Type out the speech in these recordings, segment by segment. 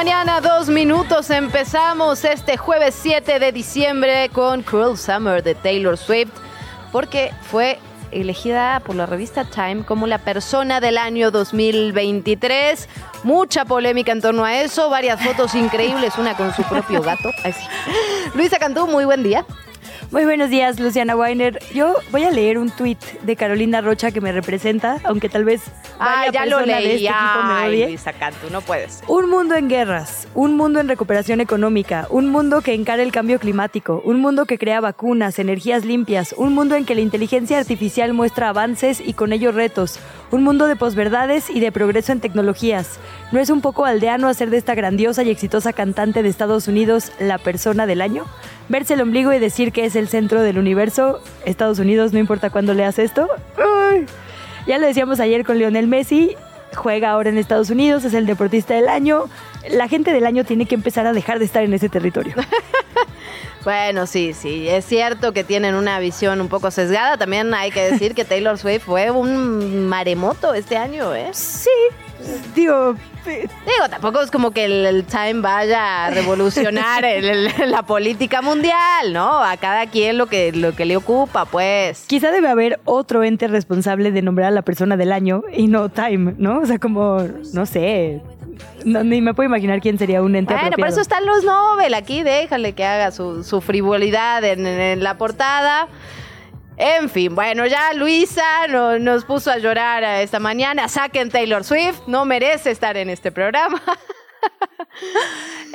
Mañana, dos minutos. Empezamos este jueves 7 de diciembre con Cruel Summer de Taylor Swift, porque fue elegida por la revista Time como la persona del año 2023. Mucha polémica en torno a eso, varias fotos increíbles, una con su propio gato. Ay, sí. Luisa Cantú, muy buen día. Muy buenos días, Luciana Weiner. Yo voy a leer un tuit de Carolina Rocha que me representa, aunque tal vez Ah, ya lo persona de leí. este me Ay. Luisa Cantú, no puedes. Un mundo en guerras, un mundo en recuperación económica, un mundo que encara el cambio climático, un mundo que crea vacunas, energías limpias, un mundo en que la inteligencia artificial muestra avances y con ello retos, un mundo de posverdades y de progreso en tecnologías. ¿No es un poco aldeano hacer de esta grandiosa y exitosa cantante de Estados Unidos la persona del año? Verse el ombligo y decir que es el centro del universo, Estados Unidos, no importa cuándo leas esto. Ay. Ya lo decíamos ayer con Lionel Messi, juega ahora en Estados Unidos, es el deportista del año. La gente del año tiene que empezar a dejar de estar en ese territorio. Bueno, sí, sí, es cierto que tienen una visión un poco sesgada. También hay que decir que Taylor Swift fue un maremoto este año, ¿eh? Sí, digo, Digo, tampoco es como que el, el Time vaya a revolucionar el- el- la política mundial, ¿no? A cada quien lo que, lo que le ocupa, pues. quizá debe haber otro ente responsable de nombrar a la persona del año y no Time, ¿no? O sea, como, no sé, no, ni me puedo imaginar quién sería un ente Bueno, por apropiado. eso están los Nobel aquí, déjale que haga su, su frivolidad en, en la portada. En fin, bueno, ya Luisa no- nos puso a llorar esta mañana. Saquen Taylor Swift, no merece estar en este programa.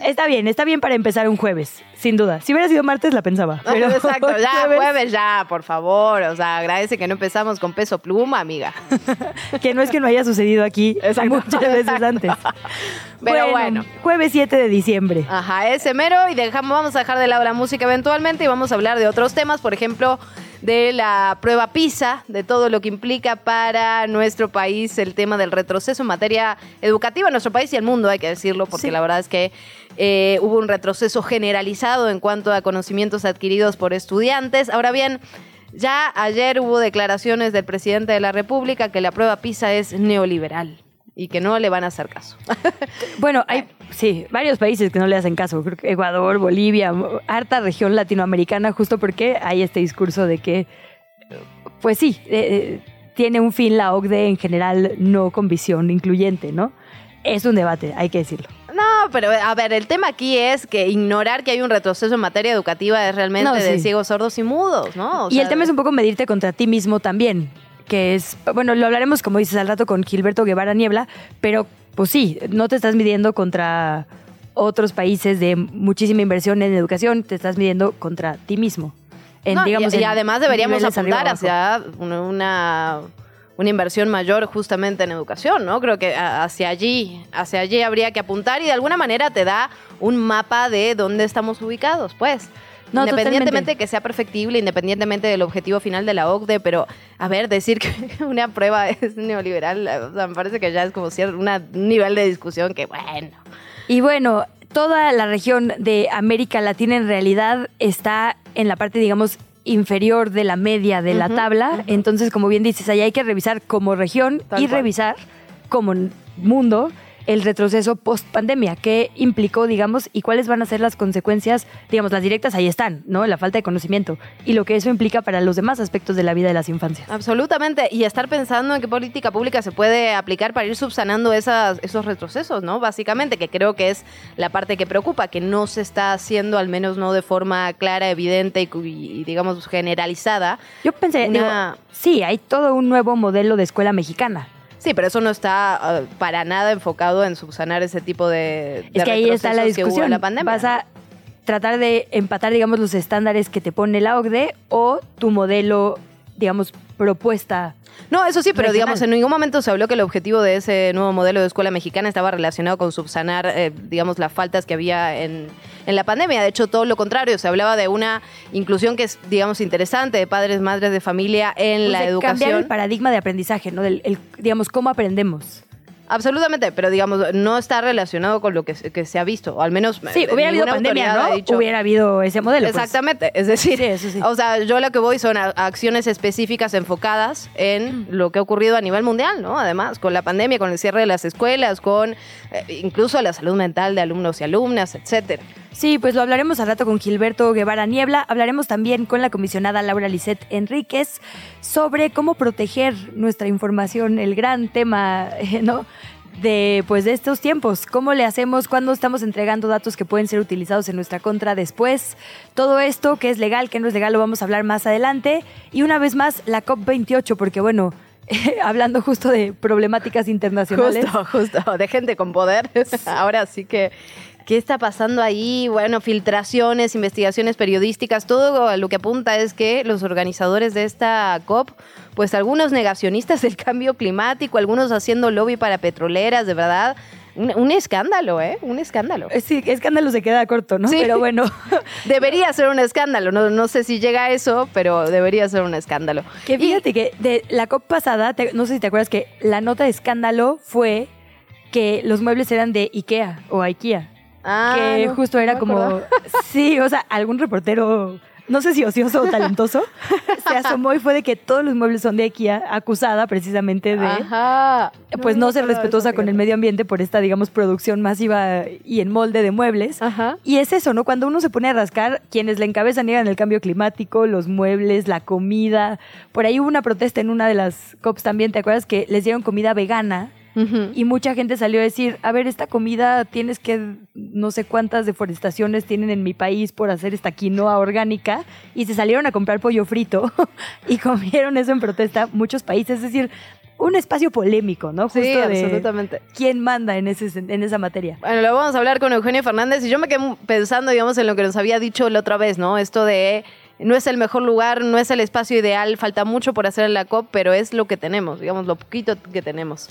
Está bien, está bien para empezar un jueves, sin duda. Si hubiera sido martes la pensaba. Pero Exacto, ya jueves, jueves, ya, por favor. O sea, agradece que no empezamos con peso pluma, amiga. Que no es que no haya sucedido aquí Exacto. muchas veces antes. Pero bueno. Jueves 7 de diciembre. Ajá, ese mero. Y dejamos, vamos a dejar de lado la música eventualmente y vamos a hablar de otros temas, por ejemplo, de la prueba PISA, de todo lo que implica para nuestro país el tema del retroceso en materia educativa en nuestro país y el mundo, hay que decirlo, porque Sí. la verdad es que eh, hubo un retroceso generalizado en cuanto a conocimientos adquiridos por estudiantes. Ahora bien, ya ayer hubo declaraciones del presidente de la República que la prueba PISA es neoliberal y que no le van a hacer caso. Bueno, hay sí, varios países que no le hacen caso. Creo que Ecuador, Bolivia, harta región latinoamericana, justo porque hay este discurso de que, pues sí, eh, eh, tiene un fin la OCDE en general, no con visión incluyente, ¿no? Es un debate, hay que decirlo. No, pero a ver, el tema aquí es que ignorar que hay un retroceso en materia educativa es realmente No, de sí. ciegos, sordos y mudos, ¿no? O y sea, el tema es un poco medirte contra ti mismo también, que es, bueno, lo hablaremos como dices al rato con Gilberto Guevara Niebla, pero pues sí, no te estás midiendo contra otros países de muchísima inversión en educación, te estás midiendo conra ti mismo. En, no, y- digamos, y, además deberíamos apuntar hacia una, una, inversión mayor justamente en educación, ¿no? Creo que a- hacia allí, hacia allí habría que apuntar y de alguna manera te da un mapa de dónde estamos ubicados, pues. No, independientemente totalmente. de que sea perfectible, independientemente del objetivo final de la OCDE, pero a ver, decir que una prueba es neoliberal, o sea, me parece que ya es como cier- una- un nivel de discusión que, bueno. Y bueno, toda la región de América Latina en realidad está en la parte, digamos, inferior de la media de la tabla. Entonces, como bien dices, ahí hay que revisar como región Tal y cual. revisar como mundo el retroceso post pandemia, qué implicó, digamos, y cuáles van a ser las consecuencias, digamos, las directas ahí están, ¿no? La falta de conocimiento y lo que eso implica para los demás aspectos de la vida de las infancias. Absolutamente. Y estar pensando en qué política pública se puede aplicar para ir subsanando esas, esos retrocesos, ¿no? Básicamente, que creo que es la parte que preocupa, que no se está haciendo, al menos no de forma clara, evidente y, digamos, generalizada. Yo pensé, Una- digo, sí, hay todo un nuevo modelo de escuela mexicana. Sí, pero eso no está ah, para nada enfocado en subsanar ese tipo de, de Es que ahí está la discusión. la pandemia. Vas a tratar de empatar, digamos, los estándares que te pone la OCDE o tu modelo, digamos, propuesta no, eso sí, pero digamos, en ningún momento se habló que el objetivo de ese nuevo modelo de escuela mexicana estaba relacionado con subsanar, eh, digamos, las faltas que había en, la pandemia. De hecho, todo lo contrario, se hablaba de una inclusión que es, digamos, interesante de padres, madres de familia en pues la educación. Cambiar el paradigma de aprendizaje, ¿no? Del, digamos, cómo aprendemos. Absolutamente, pero digamos, no está relacionado con lo que, se ha visto, o al menos... Sí, hubiera habido pandemia, ¿no? hubiera habido ese modelo. Pues. Exactamente, es decir, o sea, yo lo que voy son acciones específicas enfocadas en mm. lo que ha ocurrido a nivel mundial, ¿no? Además, con la pandemia, con el cierre de las escuelas, con eh, incluso la salud mental de alumnos y alumnas, etcétera. Sí, pues lo hablaremos al rato con Gilberto Guevara Niebla. Hablaremos también con la comisionada Laura Lisset Enríquez sobre cómo proteger nuestra información, el gran tema, ¿no? de pues de estos tiempos, cómo le hacemos cuando estamos entregando datos que pueden ser utilizados en nuestra contra después. Todo esto que es legal, que no es legal, lo vamos a hablar más adelante y una vez más la COP28 porque bueno, hablando justo de problemáticas internacionales. Justo, justo, de gente con poder. Ahora sí que ¿Qué está pasando ahí? Bueno, filtraciones, investigaciones periodísticas, todo lo que apunta es que los organizadores de esta COP, pues algunos negacionistas del cambio climático, algunos haciendo lobby para petroleras, de verdad. Un, escándalo, ¿eh? Un escándalo. Eh, sí, escándalo se queda corto, ¿no? Sí. Pero bueno. debería ser un escándalo. No, no sé si llega a eso, pero debería ser un escándalo. Que fíjate que de la COP pasada, no sé si te acuerdas que la nota de escándalo fue que los muebles eran de IKEA o IKEA. Ah, que justo era como, sí, o sea, algún reportero, no sé si ocioso o talentoso, se asomó y fue de que todos los muebles son de IKEA, acusada precisamente de, pues no, ser respetuosa con el medio ambiente por esta, digamos, producción masiva y en molde de muebles. Y es eso, ¿no? Cuando uno se pone a rascar, quienes le encabezan niegan el cambio climático, los muebles, la comida. Por ahí hubo una protesta en una de las COPs también, ¿te acuerdas? Que les dieron comida vegana y mucha gente salió a decir, a ver, esta comida tienes que, no sé cuántas deforestaciones tienen en mi país por hacer esta quinoa orgánica. Y se salieron a comprar pollo frito y comieron eso en protesta muchos países. Es decir, un espacio polémico, ¿no? Justo sí, absolutamente. ¿Quién manda en, ese, en esa materia? Bueno, lo vamos a hablar con Eugenio Fernández y yo me quedé pensando, digamos, en lo que nos había dicho la otra vez, ¿no? Esto de no es el mejor lugar, no es el espacio ideal, falta mucho por hacer en la COP, pero es lo que tenemos, digamos, lo poquito que tenemos.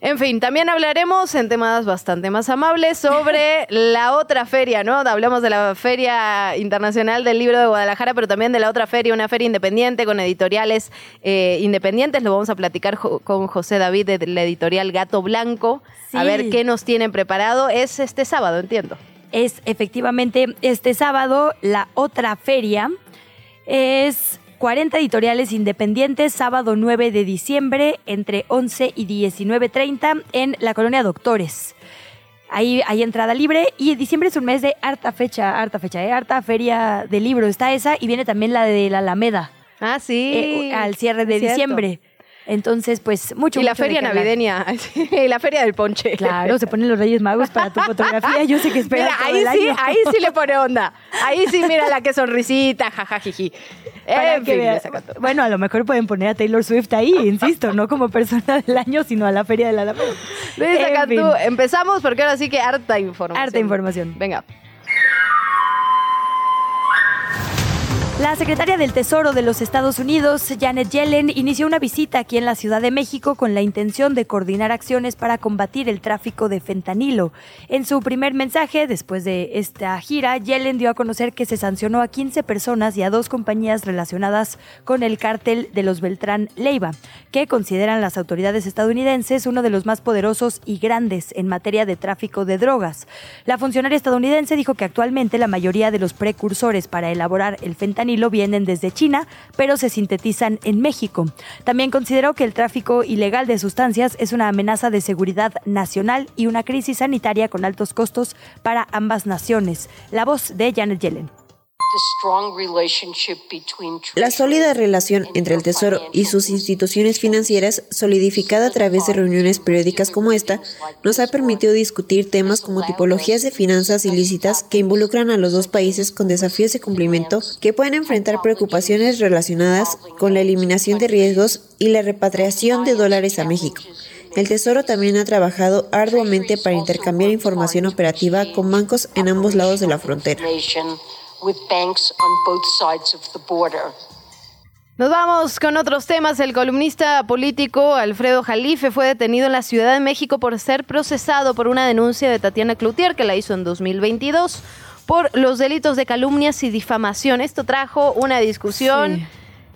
En fin, también hablaremos en temas bastante más amables sobre la otra feria, ¿no? Hablamos de la Feria Internacional del Libro de Guadalajara, pero también de la otra feria, una feria independiente con editoriales eh, independientes. Lo vamos a platicar con José David de la editorial Gato Blanco. A ver qué nos tienen preparado. Es este sábado, entiendo. Es efectivamente este sábado la otra feria. Es 40 editoriales independientes, sábado 9 de diciembre, entre 11 y 19.30 en la colonia Doctores. Ahí hay entrada libre y diciembre es un mes de harta fecha, harta fecha, ¿eh? harta feria de libro. Está esa y viene también la de la Alameda. Ah, sí. Eh, al cierre de diciembre. Entonces, pues mucho. Y la feria navideña, y la feria del ponche. Claro, se ponen los Reyes Magos para tu fotografía. Yo sé que espera. Mira, ahí sí, ahí sí le pone onda. Ahí sí, mira la que sonrisita, jajajiji. bueno, a lo mejor pueden poner a Taylor Swift ahí, insisto, no como persona del año, sino a la feria de la Alameda. Empezamos porque ahora sí que harta información. Harta información. Venga. La secretaria del Tesoro de los Estados Unidos, Janet Yellen, inició una visita aquí en la Ciudad de México con la intención de coordinar acciones para combatir el tráfico de fentanilo. En su primer mensaje, después de esta gira, Yellen dio a conocer que se sancionó a 15 personas y a dos compañías relacionadas con el cártel de los Beltrán Leiva, que consideran las autoridades estadounidenses uno de los más poderosos y grandes en materia de tráfico de drogas. La funcionaria estadounidense dijo que actualmente la mayoría de los precursores para elaborar el fentanilo lo vienen desde China, pero se sintetizan en México. También consideró que el tráfico ilegal de sustancias es una amenaza de seguridad nacional y una crisis sanitaria con altos costos para ambas naciones. La voz de Janet Yellen. La sólida relación entre el Tesoro y sus instituciones financieras, solidificada a través de reuniones periódicas como esta, nos ha permitido discutir temas como tipologías de finanzas ilícitas que involucran a los dos países con desafíos de cumplimiento que pueden enfrentar preocupaciones relacionadas con la eliminación de riesgos y la repatriación de dólares a México el Tesoro también ha trabajado arduamente para intercambiar información operativa con bancos en ambos lados de la frontera. Nos vamos con otros temas. El columnista político Alfredo Jalife fue detenido en la Ciudad de México por ser procesado por una denuncia de Tatiana Cloutier que la hizo en 2022 por los delitos de calumnias y difamación. Esto trajo una discusión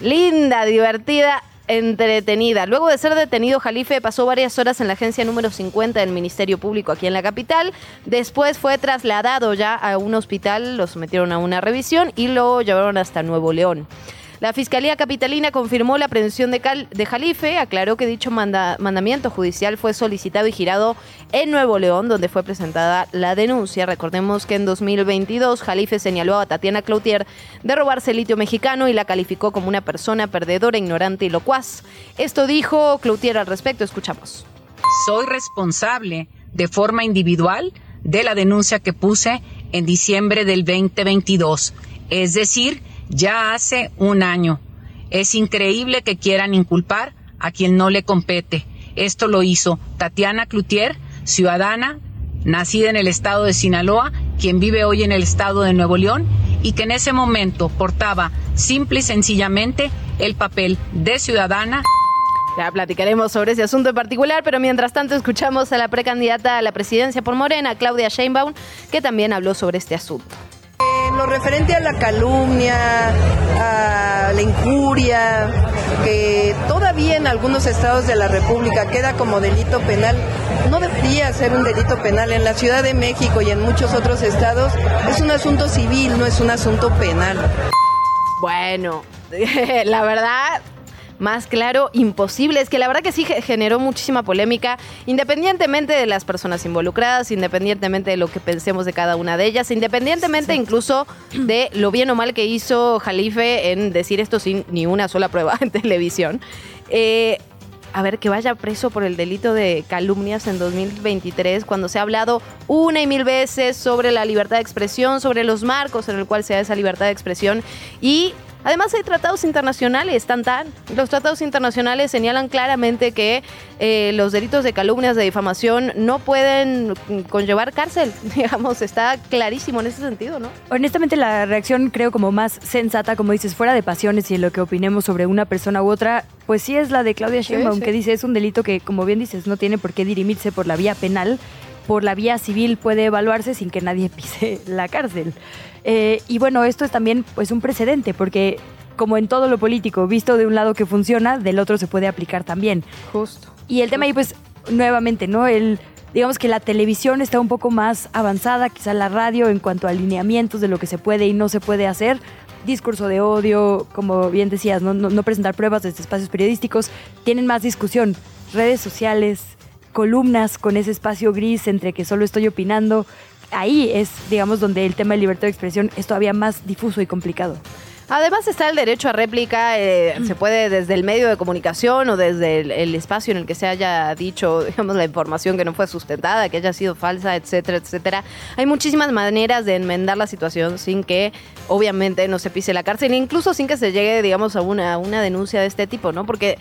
linda, divertida entretenida. Luego de ser detenido, Jalife pasó varias horas en la agencia número 50 del Ministerio Público aquí en la capital. Después fue trasladado ya a un hospital, lo sometieron a una revisión y lo llevaron hasta Nuevo León. La Fiscalía Capitalina confirmó la aprehensión de, de Jalife, aclaró que dicho mandamiento judicial fue solicitado y girado en Nuevo León, donde fue presentada la denuncia. Recordemos que en 2022 Jalife señaló a Tatiana Cloutier de robarse litio mexicano y la calificó como una persona perdedora, ignorante y locuaz. Esto dijo Cloutier al respecto, escuchamos. Soy responsable de forma individual de la denuncia que puse en diciembre del 2022, es decir, ya hace un año. Es increíble que quieran inculpar a quien no le compete. Esto lo hizo Tatiana Cloutier, ciudadana, nacida en el estado de Sinaloa, quien vive hoy en el estado de Nuevo León y que en ese momento portaba simple y sencillamente el papel de ciudadana. Ya platicaremos sobre ese asunto en particular, pero mientras tanto escuchamos a la precandidata a la presidencia por Morena, Claudia Sheinbaum, que también habló sobre este asunto. Lo referente a la calumnia, a la injuria, que todavía en algunos estados de la República queda como delito penal, no debería ser un delito penal. En la Ciudad de México y en muchos otros estados es un asunto civil, no es un asunto penal. Bueno, la verdad, más claro imposible. Es que la verdad que sí generó muchísima polémica, independientemente de las personas involucradas, independientemente de lo que pensemos de cada una de ellas, independientemente incluso de lo bien o mal que hizo Jalife en decir esto sin ni una sola prueba en televisión. Eh, a ver, que vaya preso por el delito de calumnias en 2023, cuando se ha hablado una y mil veces sobre la libertad de expresión, sobre los marcos en el cual se da esa libertad de expresión y Además hay tratados internacionales, tan tan. Los tratados internacionales señalan claramente que eh, los delitos de calumnias, de difamación, no pueden conllevar cárcel. Digamos, está clarísimo en ese sentido, ¿no? Honestamente, la reacción creo como más sensata, como dices, fuera de pasiones y en lo que opinemos sobre una persona u otra, pues sí es la de Claudia Sheinbaum, que dice es un delito que, como bien dices, no tiene por qué dirimirse por la vía penal, por la vía civil puede evaluarse sin que nadie pise la cárcel. Eh, y bueno, esto es también pues un precedente, porque como en todo lo político, visto de un lado que funciona, del otro se puede aplicar también. Justo. Y el tema ahí, pues, nuevamente, ¿no? El, digamos que la televisión está un poco más avanzada, quizá la radio, en cuanto a alineamientos de lo que se puede y no se puede hacer. Discurso de odio, como bien decías, no, no presentar pruebas desde espacios periodísticos, tienen más discusión. Redes sociales, columnas con ese espacio gris entre que solo estoy opinando, ahí es, digamos, donde el tema de libertad de expresión es todavía más difuso y complicado. Además está el derecho a réplica, eh, se puede desde el medio de comunicación o desde el, espacio en el que se haya dicho, digamos, la información que no fue sustentada, que haya sido falsa, etcétera, etcétera. Hay muchísimas maneras de enmendar la situación sin que, obviamente, no se pise la cárcel, incluso sin que se llegue, digamos, a una, una denuncia de este tipo, ¿no? Porque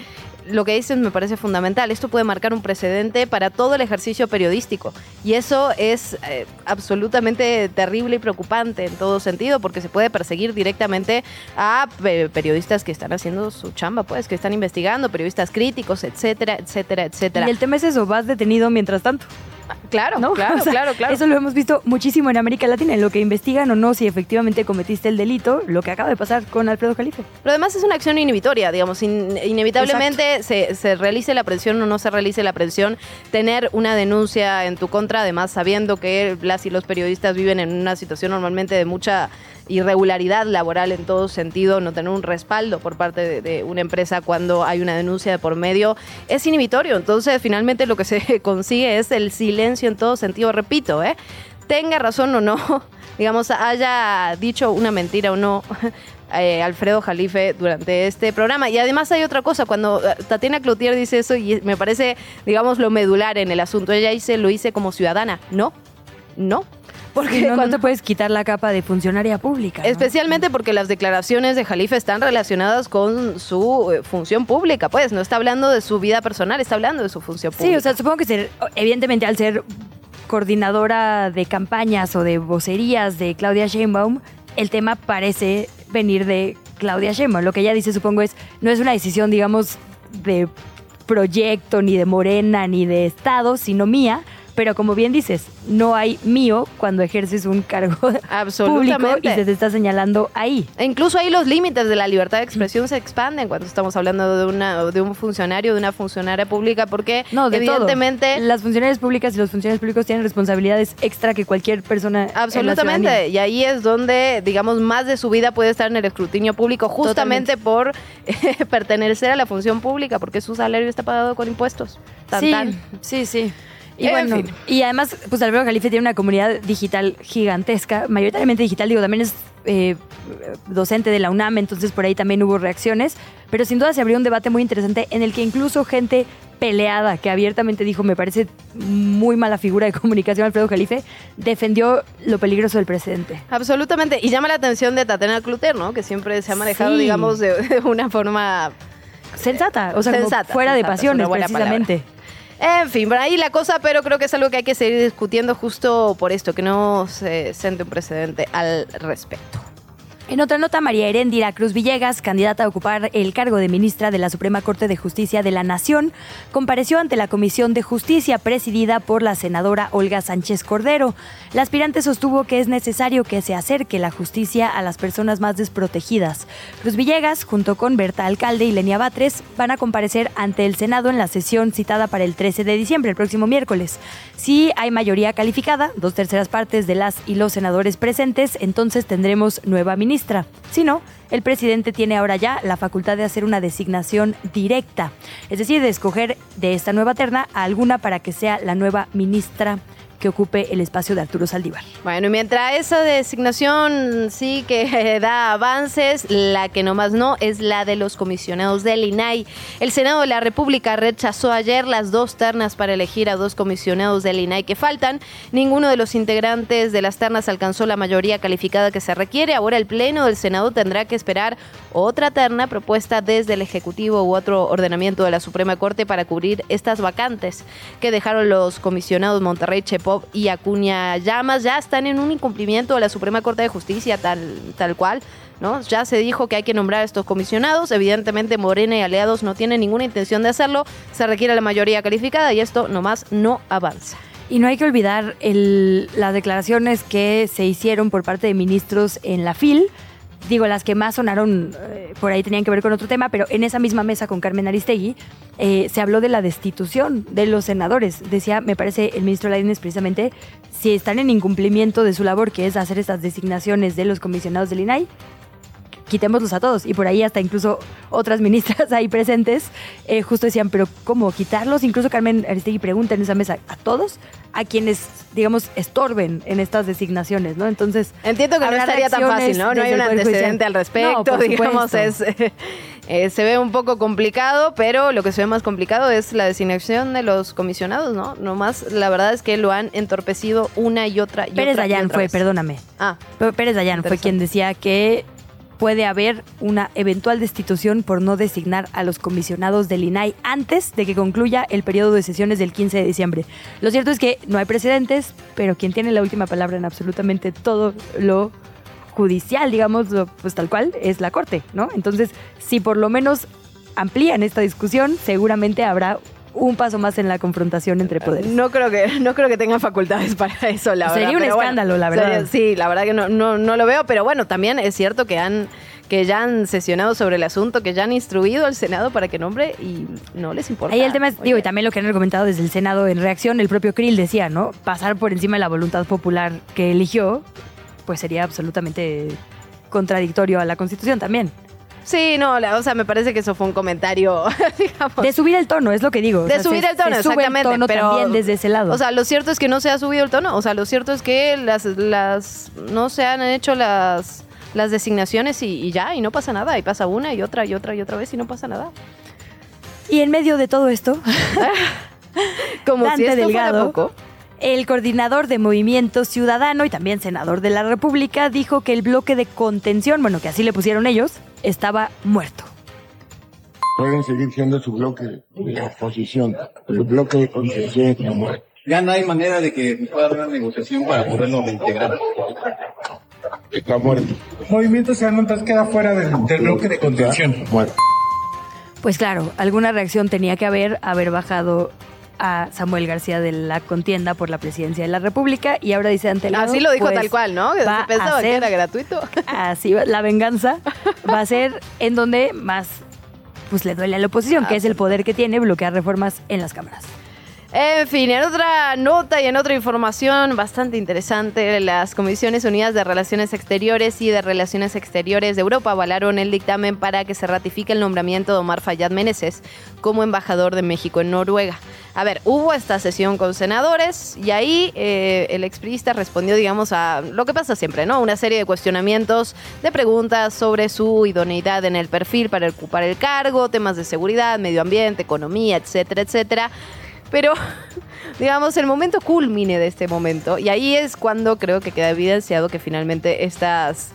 lo que dices me parece fundamental. Esto puede marcar un precedente para todo el ejercicio periodístico. Y eso es eh, absolutamente terrible y preocupante en todo sentido, porque se puede perseguir directamente a periodistas que están haciendo su chamba, pues, que están investigando, periodistas críticos, etcétera, etcétera, etcétera. Y el tema es eso, vas detenido mientras tanto. Claro, ¿no? claro, claro, claro. Eso lo hemos visto muchísimo en América Latina, en lo que investigan o no si efectivamente cometiste el delito, lo que acaba de pasar con Alfredo Jalife. Pero además es una acción inhibitoria, digamos, inevitablemente se, se, realice la presión o no se realice la presión, tener una denuncia en tu contra, además sabiendo que las y los periodistas viven en una situación normalmente de mucha irregularidad laboral en todo sentido, no tener un respaldo por parte de, una empresa cuando hay una denuncia de por medio, es inhibitorio. Entonces, finalmente lo que se consigue es el silencio en todo sentido. Repito, ¿eh? tenga razón o no, digamos, haya dicho una mentira o no. Eh, Alfredo Jalife durante este programa. Y además hay otra cosa, cuando eh, Tatiana Cloutier dice eso, y me parece, digamos, lo medular en el asunto, ella dice, lo hice como ciudadana. No, no, Porque no, no cuando- te puedes quitar la capa de funcionaria pública. ¿no? Especialmente porque las declaraciones de Jalife están relacionadas con su eh, función pública, pues no está hablando de su vida personal, está hablando de su función pública. Sí, o sea, supongo que ser, evidentemente al ser coordinadora de campañas o de vocerías de Claudia Sheinbaum, el tema parece venir de Claudia Sheinbaum. Lo que ella dice, supongo, es no es una decisión, digamos, de proyecto, ni de Morena, ni de Estado, sino mía. Pero como bien dices, no hay mío cuando ejerces un cargo público y se te está señalando ahí. E incluso ahí los límites de la libertad de expresión se expanden cuando estamos hablando de una de un funcionario, de una funcionaria pública, porque No, de evidentemente todo. Las funcionarias públicas y los funcionarios públicos tienen responsabilidades extra que cualquier persona. en la Absolutamente, y ahí es donde, digamos, más de su vida puede estar en el escrutinio público, justamente por eh, pertenecer a la función pública, porque su salario está pagado con impuestos. Tan, sí, tan. sí, sí. Y En bueno, fin. y además, pues Alfredo Jalife tiene una comunidad digital gigantesca, mayoritariamente digital, digo, también es eh, docente de la UNAM, entonces por ahí también hubo reacciones, pero sin duda se abrió un debate muy interesante en el que incluso gente peleada, que abiertamente dijo, me parece muy mala figura de comunicación Alfredo Jalife, defendió lo peligroso del presidente. Absolutamente, y llama la atención de Tatiana Cluter, ¿no? Que siempre se ha manejado, Sí. digamos, de, de una forma Sensata, o sea, como fuera de sensata, pasiones, precisamente. En fin, por ahí la cosa, pero creo que es algo que hay que seguir discutiendo justo por esto, que no se siente un precedente al respecto. En otra nota, María Heréndira Cruz Villegas, candidata a ocupar el cargo de ministra de la Suprema Corte de Justicia de la Nación, compareció ante la Comisión de Justicia presidida por la senadora Olga Sánchez Cordero. La aspirante sostuvo que es necesario que se acerque la justicia a las personas más desprotegidas. Cruz Villegas, junto con Berta Alcalde y Lenia Batres, van a comparecer ante el Senado en la sesión citada para el 13 de diciembre, el próximo miércoles. Si hay mayoría calificada, dos terceras partes de las y los senadores presentes, entonces tendremos nueva ministra. Si no, el presidente tiene ahora ya la facultad de hacer una designación directa, es decir, de escoger de esta nueva terna a alguna para que sea la nueva ministra que ocupe el espacio de Arturo Saldívar. Bueno, mientras esa designación sí que da avances, la que nomás no es la de los comisionados del INAI. El Senado de la República rechazó ayer las dos ternas para elegir a dos comisionados del INAI que faltan. Ninguno de los integrantes de las ternas alcanzó la mayoría calificada que se requiere. Ahora el Pleno del Senado tendrá que esperar otra terna propuesta desde el Ejecutivo u otro ordenamiento de la Suprema Corte para cubrir estas vacantes que dejaron los comisionados Monterrey Y Acuña Llamas. Ya están en un incumplimiento de la Suprema Corte de Justicia tal, tal cual. ¿No? Ya se dijo que hay que nombrar a estos comisionados. Evidentemente, Morena y aliados no tienen ninguna intención de hacerlo. Se requiere la mayoría calificada y esto nomás no avanza. Y no hay que olvidar el- las declaraciones que se hicieron por parte de ministros en la FIL. Digo, las que más sonaron eh, por ahí tenían que ver con otro tema, pero en esa misma mesa con Carmen Aristegui eh, se habló de la destitución de los senadores. Decía, me parece, el ministro Lainez precisamente, si están en incumplimiento de su labor, que es hacer estas designaciones de los comisionados del INAI, quitémoslos a todos. Y por ahí hasta incluso otras ministras ahí presentes eh, justo decían, pero ¿cómo quitarlos? Incluso Carmen Aristegui pregunta en esa mesa a todos, a quienes, digamos, estorben en estas designaciones, ¿no? Entonces... Entiendo que no estaría tan fácil, ¿no? No hay un antecedente al respecto, No, digamos, es, supuesto. eh, se ve un poco complicado, pero lo que se ve más complicado es la designación de los comisionados, ¿no? Nomás, la verdad es que lo han entorpecido una y otra y Pérez otra y Dayán otra fue, vez. perdóname. Ah, Pérez Dayán fue quien decía que puede haber una eventual destitución por no designar a los comisionados del INAI antes de que concluya el periodo de sesiones del 15 de diciembre. Lo cierto es que no hay precedentes, pero quien tiene la última palabra en absolutamente todo lo judicial, digamos, pues tal cual, es la Corte, ¿no? Entonces, si por lo menos amplían esta discusión, seguramente habrá un paso más en la confrontación entre poderes. no creo que no creo que tengan facultades para eso, la Sería verdad. un pero bueno, escándalo, la verdad. sería- sí, la verdad que no, no, no lo veo, pero bueno, también es cierto que han que ya han sesionado sobre el asunto, que ya han instruido al Senado para que nombre y no les importa. Ahí el tema es, digo, y también lo que han argumentado desde el Senado en reacción, el propio Krill decía, ¿no? Pasar por encima de la voluntad popular que eligió, pues sería absolutamente contradictorio a la Constitución también. Sí, no, la- o sea, me parece que eso fue un comentario, digamos. De subir el tono, es lo que digo. o De sea, subir se- el tono, se sube exactamente. el tono pero, también desde ese lado. O sea, lo cierto es que no se ha subido el tono. O sea, lo cierto es que las, las no se han hecho las, las designaciones y, y ya, y no pasa nada. Y pasa una y otra y otra y otra vez y no pasa nada. y en medio de todo esto, Como si esto fuera Delgado. poco. El coordinador de Movimiento Ciudadano y también senador de la República dijo que el bloque de contención, bueno, que así le pusieron ellos, estaba muerto. Pueden seguir siendo su bloque de oposición. El bloque de contención está muerto. Ya no hay manera de que pueda haber una negociación para poderlo integrar. Está muerto. Movimiento Ciudadano entonces queda fuera del, del bloque de contención. Muerto. Pues claro, alguna reacción tenía que haber, haber bajado a Samuel García de la contienda por la presidencia de la República y ahora dice ante el Así lo dijo tal cual, ¿no? Que va se pensaba a que ser- era gratuito. Así va, la venganza va a ser en donde más pues le duele a la oposición, que es el poder que tiene bloquear reformas en las cámaras. En fin, en otra nota y en otra información bastante interesante, las Comisiones Unidas de Relaciones Exteriores y de Relaciones Exteriores de Europa avalaron el dictamen para que se ratifique el nombramiento de Omar Fayad Meneses como embajador de México en Noruega. A ver, hubo esta sesión con senadores y ahí eh, el expriista respondió, digamos, a lo que pasa siempre, ¿no? Una serie de cuestionamientos, de preguntas sobre su idoneidad en el perfil para ocupar el cargo, temas de seguridad, medio ambiente, economía, etcétera, etcétera. Pero, digamos, el momento culmine de este momento, y ahí es cuando creo que queda evidenciado que finalmente estas,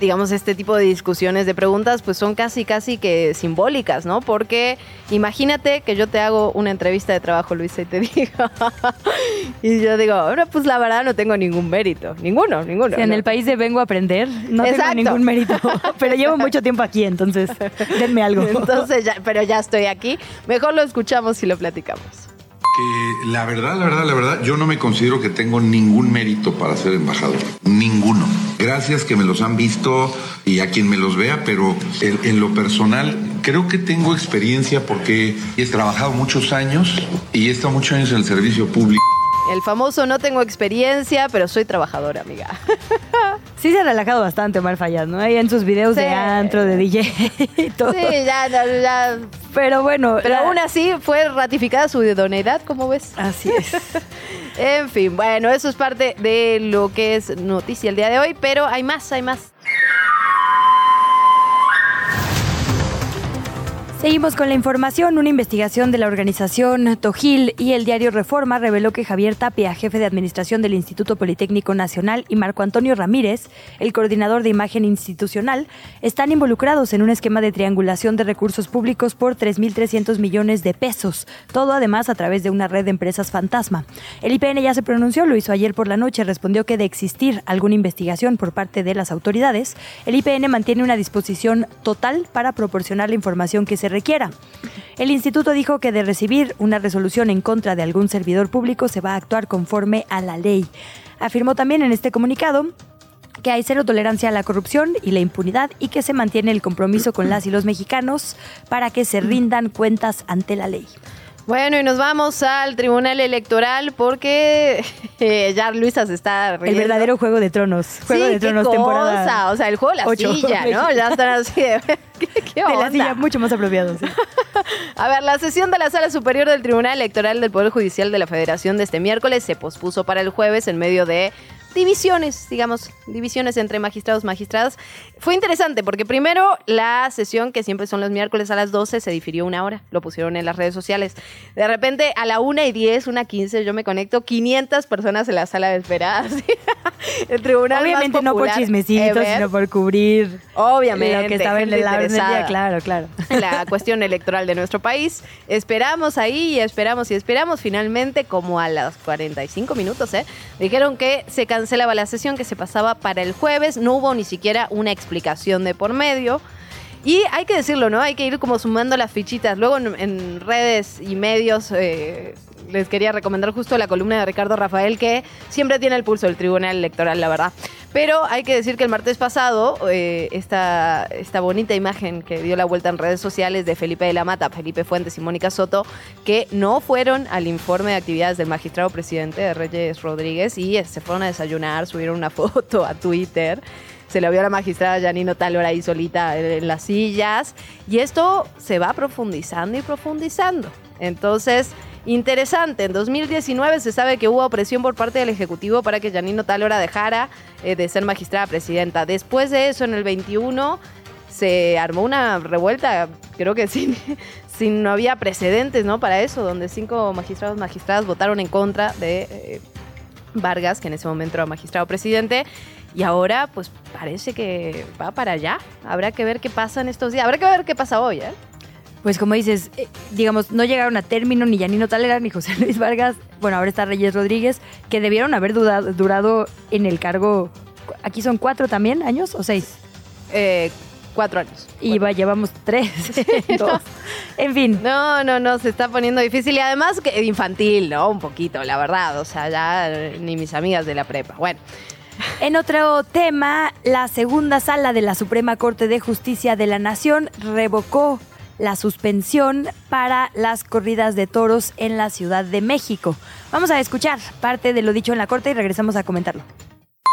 digamos, este tipo de discusiones, de preguntas, pues son casi, casi que simbólicas, ¿no? Porque imagínate que yo te hago una entrevista de trabajo, Luisa, y te digo, y yo digo, ahora pues la verdad no tengo ningún mérito, ninguno, ninguno. Si en ¿no? el país de vengo a aprender, no Exacto. tengo ningún mérito, pero llevo mucho tiempo aquí, entonces denme algo. Entonces, ya, pero ya estoy aquí. Mejor lo escuchamos y lo platicamos. Que la verdad, la verdad, la verdad, yo no me considero que tengo ningún mérito para ser embajador. Ninguno. Gracias que me los han visto y a quien me los vea, pero en, en lo personal creo que tengo experiencia porque he trabajado muchos años y he estado muchos años en el servicio público. El famoso no tengo experiencia, pero soy trabajadora, amiga. Sí se ha relajado bastante Omar Fayad, ¿no? Ahí en sus videos Sí. de antro, de DJ y todo. Sí, ya, ya, ya. Pero bueno, Pero la- aún así fue ratificada su idoneidad, ¿cómo ves? así es. En fin, bueno, eso es parte de lo que es noticia el día de hoy, pero hay más, hay más. Seguimos con la información. Una investigación de la organización Tojil y el diario Reforma reveló que Javier Tapia, jefe de administración del Instituto Politécnico Nacional, y Marco Antonio Ramírez, el coordinador de imagen institucional, están involucrados en un esquema de triangulación de recursos públicos por 3.300 millones de pesos. Todo además a través de una red de empresas fantasma. El IPN ya se pronunció, lo hizo ayer por la noche, respondió que de existir alguna investigación por parte de las autoridades, el IPN mantiene una disposición total para proporcionar la información que se requiera. El instituto dijo que de recibir una resolución en contra de algún servidor público se va a actuar conforme a la ley. Afirmó también en este comunicado que hay cero tolerancia a la corrupción y la impunidad y que se mantiene el compromiso con las y los mexicanos para que se rindan cuentas ante la ley. Bueno, y nos vamos al Tribunal Electoral porque eh, ya Luisa se está El riendo. verdadero Juego de Tronos. Juego sí, de Tronos qué temporada. cosa, o sea, el juego de la ocho. silla, ¿no? Ya están así de... ¿Qué, qué de la onda? silla mucho más apropiado. sí. A ver, la sesión de la Sala Superior del Tribunal Electoral del Poder Judicial de la Federación de este miércoles se pospuso para el jueves en medio de divisiones, digamos, divisiones entre magistrados, magistradas. Fue interesante porque primero la sesión, que siempre son los miércoles a las 12, se difirió una hora, lo pusieron en las redes sociales. De repente a la 1 y 10, una 15, yo me conecto, 500 personas en la sala de espera. el tribunal más Obviamente no por chismecitos, ever. sino por cubrir Obviamente, lo que estaba en del día. Claro, claro. la cuestión electoral de nuestro país. Esperamos ahí y esperamos y esperamos. Finalmente, como a las 45 minutos, ¿eh? dijeron que se cancelaba la sesión, que se pasaba para el jueves. No hubo ni siquiera una explicación de por medio. Y hay que decirlo, ¿no? Hay que ir como sumando las fichitas. Luego en, redes y medios eh, les quería recomendar justo la columna de Ricardo Rafael, que siempre tiene el pulso del Tribunal Electoral, la verdad. Pero hay que decir que el martes pasado, eh, esta, esta bonita imagen que dio la vuelta en redes sociales de Felipe de la Mata, Felipe Fuentes y Mónica Soto, que no fueron al informe de actividades del magistrado presidente de Reyes Rodríguez y eh, se fueron a desayunar, subieron una foto a Twitter. Se le vio a la magistrada Janino Talora ahí solita en las sillas. Y esto se va profundizando y profundizando. Entonces, interesante. En 2019 se sabe que hubo presión por parte del Ejecutivo para que Janino Talora dejara eh, de ser magistrada presidenta. Después de eso, en el 21, se armó una revuelta, creo que sin, si no había precedentes, ¿no? Para eso, donde cinco magistrados magistradas votaron en contra de eh, Vargas, que en ese momento era magistrado presidente. Y ahora, pues parece que va para allá. Habrá que ver qué pasa en estos días. Habrá que ver qué pasa hoy, ¿eh? Pues como dices, eh, digamos, no llegaron a término ni Yanino Talera ni José Luis Vargas, bueno, ahora está Reyes Rodríguez, que debieron haber dudado- durado en el cargo, aquí son cuatro también años o seis. Eh, cuatro años. Y va, llevamos tres, dos. En fin. No, no, no, se está poniendo difícil y además que infantil, ¿no? Un poquito, la verdad. O sea, ya ni mis amigas de la prepa. Bueno. En otro tema, la segunda sala de la Suprema Corte de Justicia de la Nación revocó la suspensión para las corridas de toros en la Ciudad de México. Vamos a escuchar parte de lo dicho en la Corte y regresamos a comentarlo.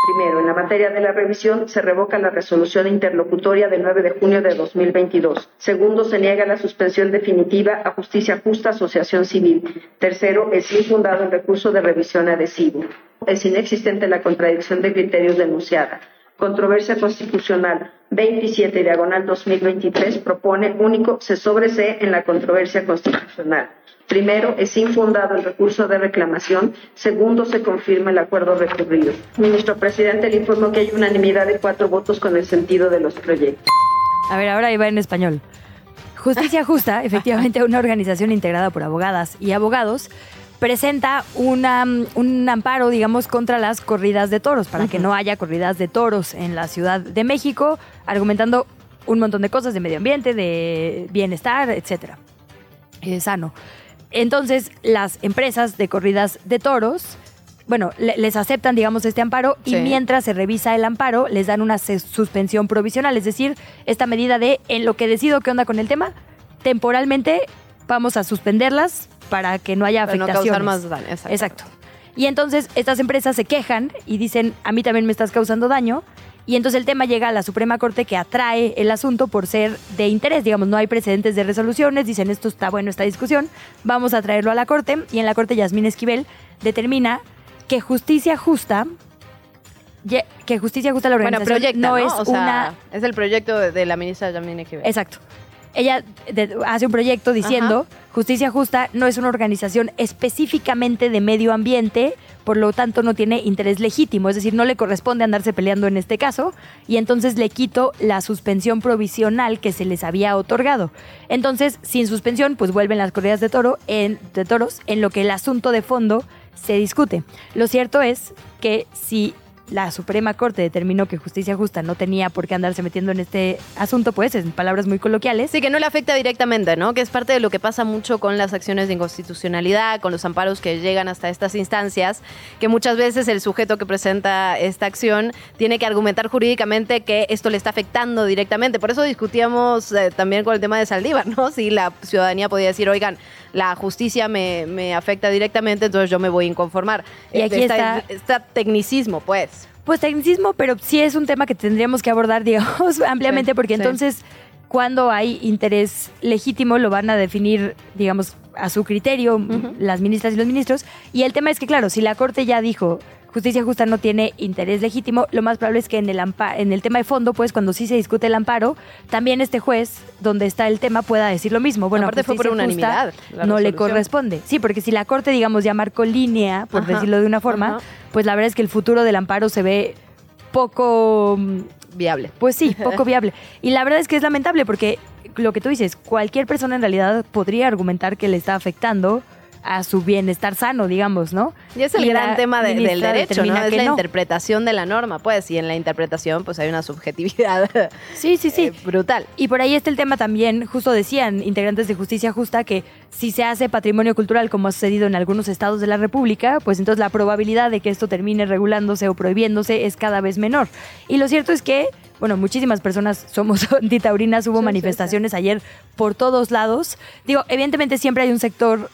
Primero, en la materia de la revisión, se revoca la resolución interlocutoria del 9 de junio de 2022. Segundo, se niega la suspensión definitiva a Justicia Justa Asociación Civil. Tercero, es infundado el recurso de revisión adhesivo. Es inexistente la contradicción de criterios denunciada. Controversia constitucional 27 diagonal 2023 propone único se sobresee en la controversia constitucional. Primero, es infundado el recurso de reclamación. Segundo, se confirma el acuerdo recurrido. Ministro presidente, le informo que hay unanimidad de cuatro votos con el sentido de los proyectos. A ver, ahora iba en español. Justicia Justa, efectivamente una organización integrada por abogadas y abogados, presenta una, un amparo, digamos, contra las corridas de toros, para que no haya corridas de toros en la Ciudad de México, argumentando un montón de cosas de medio ambiente, de bienestar, etcétera. Eh, sano. Entonces, las empresas de corridas de toros, bueno, le- les aceptan, digamos, este amparo y mientras se revisa el amparo, les dan una suspensión provisional, es decir, esta medida de en lo que decido qué onda con el tema, temporalmente vamos a suspenderlas para que no haya Para no afectaciones. causar más daño, exacto. Exacto. Y entonces estas empresas se quejan y dicen, a mí también me estás causando daño. Y entonces el tema llega a la Suprema Corte que atrae el asunto por ser de interés. Digamos, no hay precedentes de resoluciones. Dicen, esto está bueno, esta discusión. Vamos a traerlo a la Corte. Y en la Corte Yasmín Esquivel determina que justicia justa, que justicia justa la Bueno, organización proyecta, no, ¿no? es o sea, una... es el proyecto de, la ministra Yamine Esquivel. Exacto. Ella de- hace un proyecto diciendo, Justicia Justa no es una organización específicamente de medio ambiente, por lo tanto no tiene interés legítimo, es decir, no le corresponde andarse peleando en este caso, y entonces le quito la suspensión provisional que se les había otorgado. Entonces, sin suspensión, pues vuelven las corridas de, toro en, de toros, en lo que el asunto de fondo se discute. Lo cierto es que si la Suprema Corte determinó que justicia justa no tenía por qué andarse metiendo en este asunto, pues, en palabras muy coloquiales. Sí, que no le afecta directamente, ¿no? Que es parte de lo que pasa mucho con las acciones de inconstitucionalidad, con los amparos que llegan hasta estas instancias, que muchas veces el sujeto que presenta esta acción tiene que argumentar jurídicamente que esto le está afectando directamente. Por eso discutíamos eh, también con el tema de Saldívar, ¿no? Si la ciudadanía podía decir, oigan, la justicia me, me afecta directamente, entonces yo me voy a inconformar. Y aquí está- está tecnicismo, pues. Pues tecnicismo, pero sí es un tema que tendríamos que abordar, digamos, ampliamente, Sí, porque sí. entonces, cuando hay interés legítimo, lo van a definir, digamos, a su criterio las ministras y los ministros. Y el tema es que, claro, si la Corte ya dijo justicia justa no tiene interés legítimo, lo más probable es que en el, en el tema de fondo, pues cuando sí se discute el amparo, también este juez, donde está el tema, pueda decir lo mismo. Bueno, Aparte fue por unanimidad la no le corresponde. Sí, porque si la Corte, digamos, ya marcó línea, por Ajá, decirlo de una forma, ajá. pues la verdad es que el futuro del amparo se ve poco mm, Viable. pues sí, poco viable. Y la verdad es que es lamentable porque lo que tú dices, cualquier persona en realidad podría argumentar que le está afectando a su bienestar sano, digamos, ¿no? Y es el Y gran tema de- del derecho, ¿no? Es la no. interpretación de la norma, pues, y en la interpretación, pues hay una subjetividad Sí, sí, sí. eh, brutal. Y por ahí está el tema también, justo decían integrantes de Justicia Justa que si se hace patrimonio cultural como ha sucedido en algunos estados de la República, pues entonces la probabilidad de que esto termine regulándose o prohibiéndose es cada vez menor. Y lo cierto es que, bueno, muchísimas personas somos antitaurinas, hubo Sí, sí, manifestaciones ayer por todos lados. Digo, evidentemente siempre hay un sector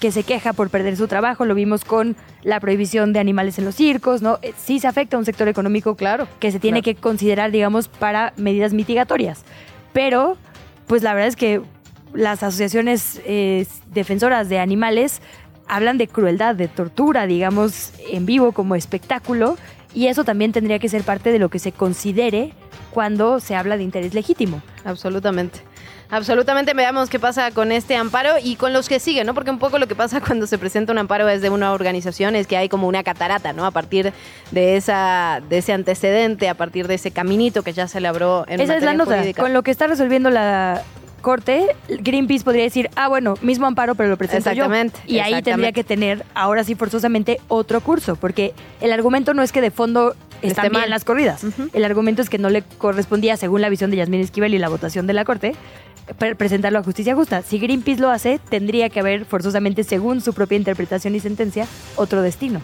que se queja por perder su trabajo, lo vimos con la prohibición de animales en los circos, ¿no? Eh, Sí se afecta a un sector económico Claro. que se tiene claro. que considerar, digamos, para medidas mitigatorias. Pero, pues la verdad es que las asociaciones eh, defensoras de animales hablan de crueldad, de tortura, digamos, en vivo como espectáculo, y eso también tendría que ser parte de lo que se considere cuando se habla de interés legítimo. Absolutamente. Absolutamente, veamos qué pasa con este amparo y con los que siguen, ¿no? Porque un poco lo que pasa cuando se presenta un amparo desde una organización es que hay como una catarata, ¿no? A partir de esa de ese antecedente, a partir de ese caminito que ya se labró en Esa es la nota. jurídica. Con lo que está resolviendo la corte, Greenpeace podría decir, ah, bueno, mismo amparo, pero lo presento Exactamente, yo. Y ahí tendría que tener, ahora sí, forzosamente, otro curso, porque el argumento no es que de fondo están Esté bien mal. las corridas. El argumento es que no le correspondía, según la visión de Yasmín Esquivel y la votación de la corte, pre- presentarlo a justicia justa. Si Greenpeace lo hace, tendría que haber forzosamente, según su propia interpretación y sentencia, otro destino.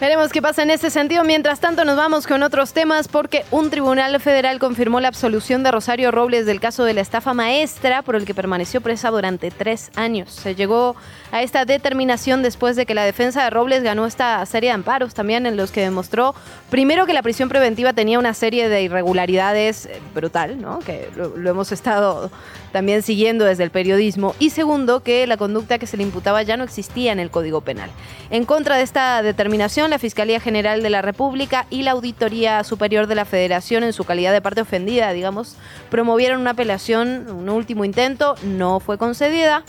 Veremos qué pasa en ese sentido. Mientras tanto, nos vamos con otros temas porque un tribunal federal confirmó la absolución de Rosario Robles del caso de la estafa maestra por el que permaneció presa durante tres años. Se llegó a esta determinación después de que la defensa de Robles ganó esta serie de amparos también en los que demostró, primero, que la prisión preventiva tenía una serie de irregularidades eh, brutal, ¿no? que lo, lo hemos estado también siguiendo desde el periodismo, y segundo, que la conducta que se le imputaba ya no existía en el Código Penal. En contra de esta determinación, la Fiscalía General de la República y la Auditoría Superior de la Federación, en su calidad de parte ofendida, digamos, promovieron una apelación, un último intento, no fue concedida.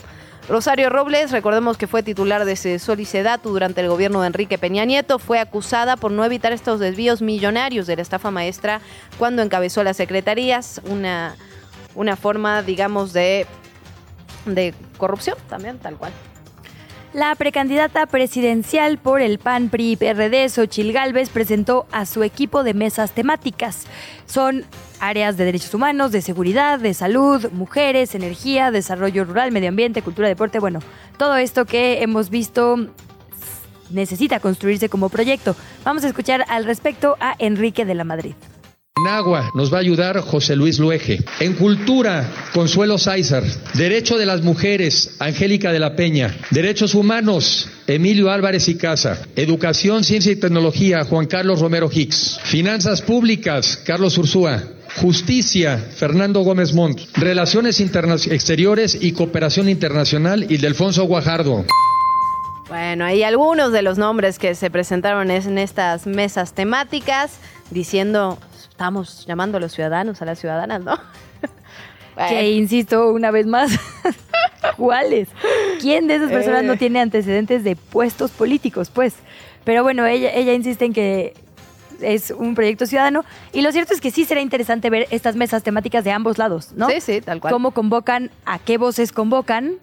Rosario Robles, recordemos que fue titular de Sol y durante el gobierno de Enrique Peña Nieto, fue acusada por no evitar estos desvíos millonarios de la estafa maestra cuando encabezó las secretarías, una, una forma, digamos, de, de corrupción también, tal cual. La precandidata presidencial por el PAN PRI PRD, Xochil Gálvez, presentó a su equipo de mesas temáticas. Son áreas de derechos humanos, de seguridad, de salud, mujeres, energía, desarrollo rural, medio ambiente, cultura, deporte, bueno, todo esto que hemos visto necesita construirse como proyecto. Vamos a escuchar al respecto a Enrique de la Madrid. En agua nos va a ayudar José Luis Luege. En cultura, Consuelo Sáizar. Derecho de las mujeres, Angélica de la Peña. Derechos humanos, Emilio Álvarez y Casa. Educación, ciencia y tecnología, Juan Carlos Romero Hicks. Finanzas públicas, Carlos Ursúa. Justicia, Fernando Gómez Montt. Relaciones exteriores y cooperación internacional, Ildefonso Guajardo. Bueno, hay algunos de los nombres que se presentaron es- en estas mesas temáticas diciendo, estamos llamando a los ciudadanos, a las ciudadanas, ¿no? Bueno. Que insisto una vez más, ¿cuáles? ¿Quién de esas personas Eh. no tiene antecedentes de puestos políticos? Pues, pero bueno, ella, ella insiste en que es un proyecto ciudadano y lo cierto es que sí será interesante ver estas mesas temáticas de ambos lados, ¿no? Sí, sí, tal cual. Cómo convocan, a qué voces convocan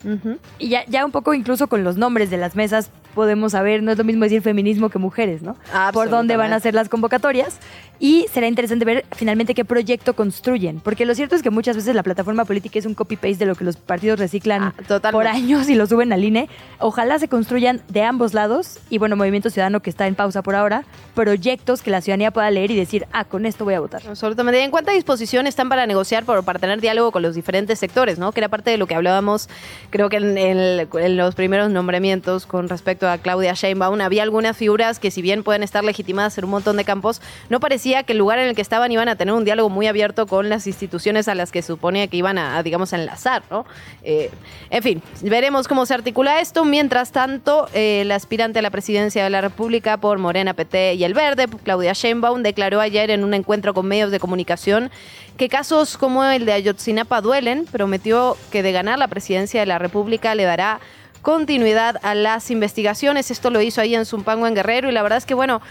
y ya, ya un poco incluso con los nombres de las mesas podemos saber, no es lo mismo decir feminismo que mujeres, ¿no? Por dónde van a ser las convocatorias y será interesante ver finalmente qué proyecto construyen, porque lo cierto es que muchas veces la plataforma política es un copy-paste de lo que los partidos reciclan por años y lo suben al INE. Ojalá se construyan de ambos lados y bueno, Movimiento Ciudadano que está en pausa por ahora, proyectos que la ciudadanía pueda leer y decir, ah, con esto voy a votar. Absolutamente. ¿Y ¿En cuánta disposición están para negociar, por, para tener diálogo con los diferentes sectores, ¿no? Que era parte de lo que hablábamos, creo que en, el- en los primeros nombramientos con respecto a Claudia Sheinbaum, había algunas figuras que si bien pueden estar legitimadas en un montón de campos, no parecía que el lugar en el que estaban iban a tener un diálogo muy abierto con las instituciones a las que suponía que iban a, a, digamos, a enlazar, ¿no? Eh, en fin, veremos cómo se articula esto. Mientras tanto, eh, el aspirante a la presidencia de la República por Morena, PT y El Verde, Claudia Sheinbaum, declaró ayer en un encuentro con medios de comunicación que casos como el de Ayotzinapa duelen, prometió que de ganar la presidencia de la República le dará continuidad a las investigaciones. Esto lo hizo ahí en Zumpango, en Guerrero, y la verdad es que, bueno,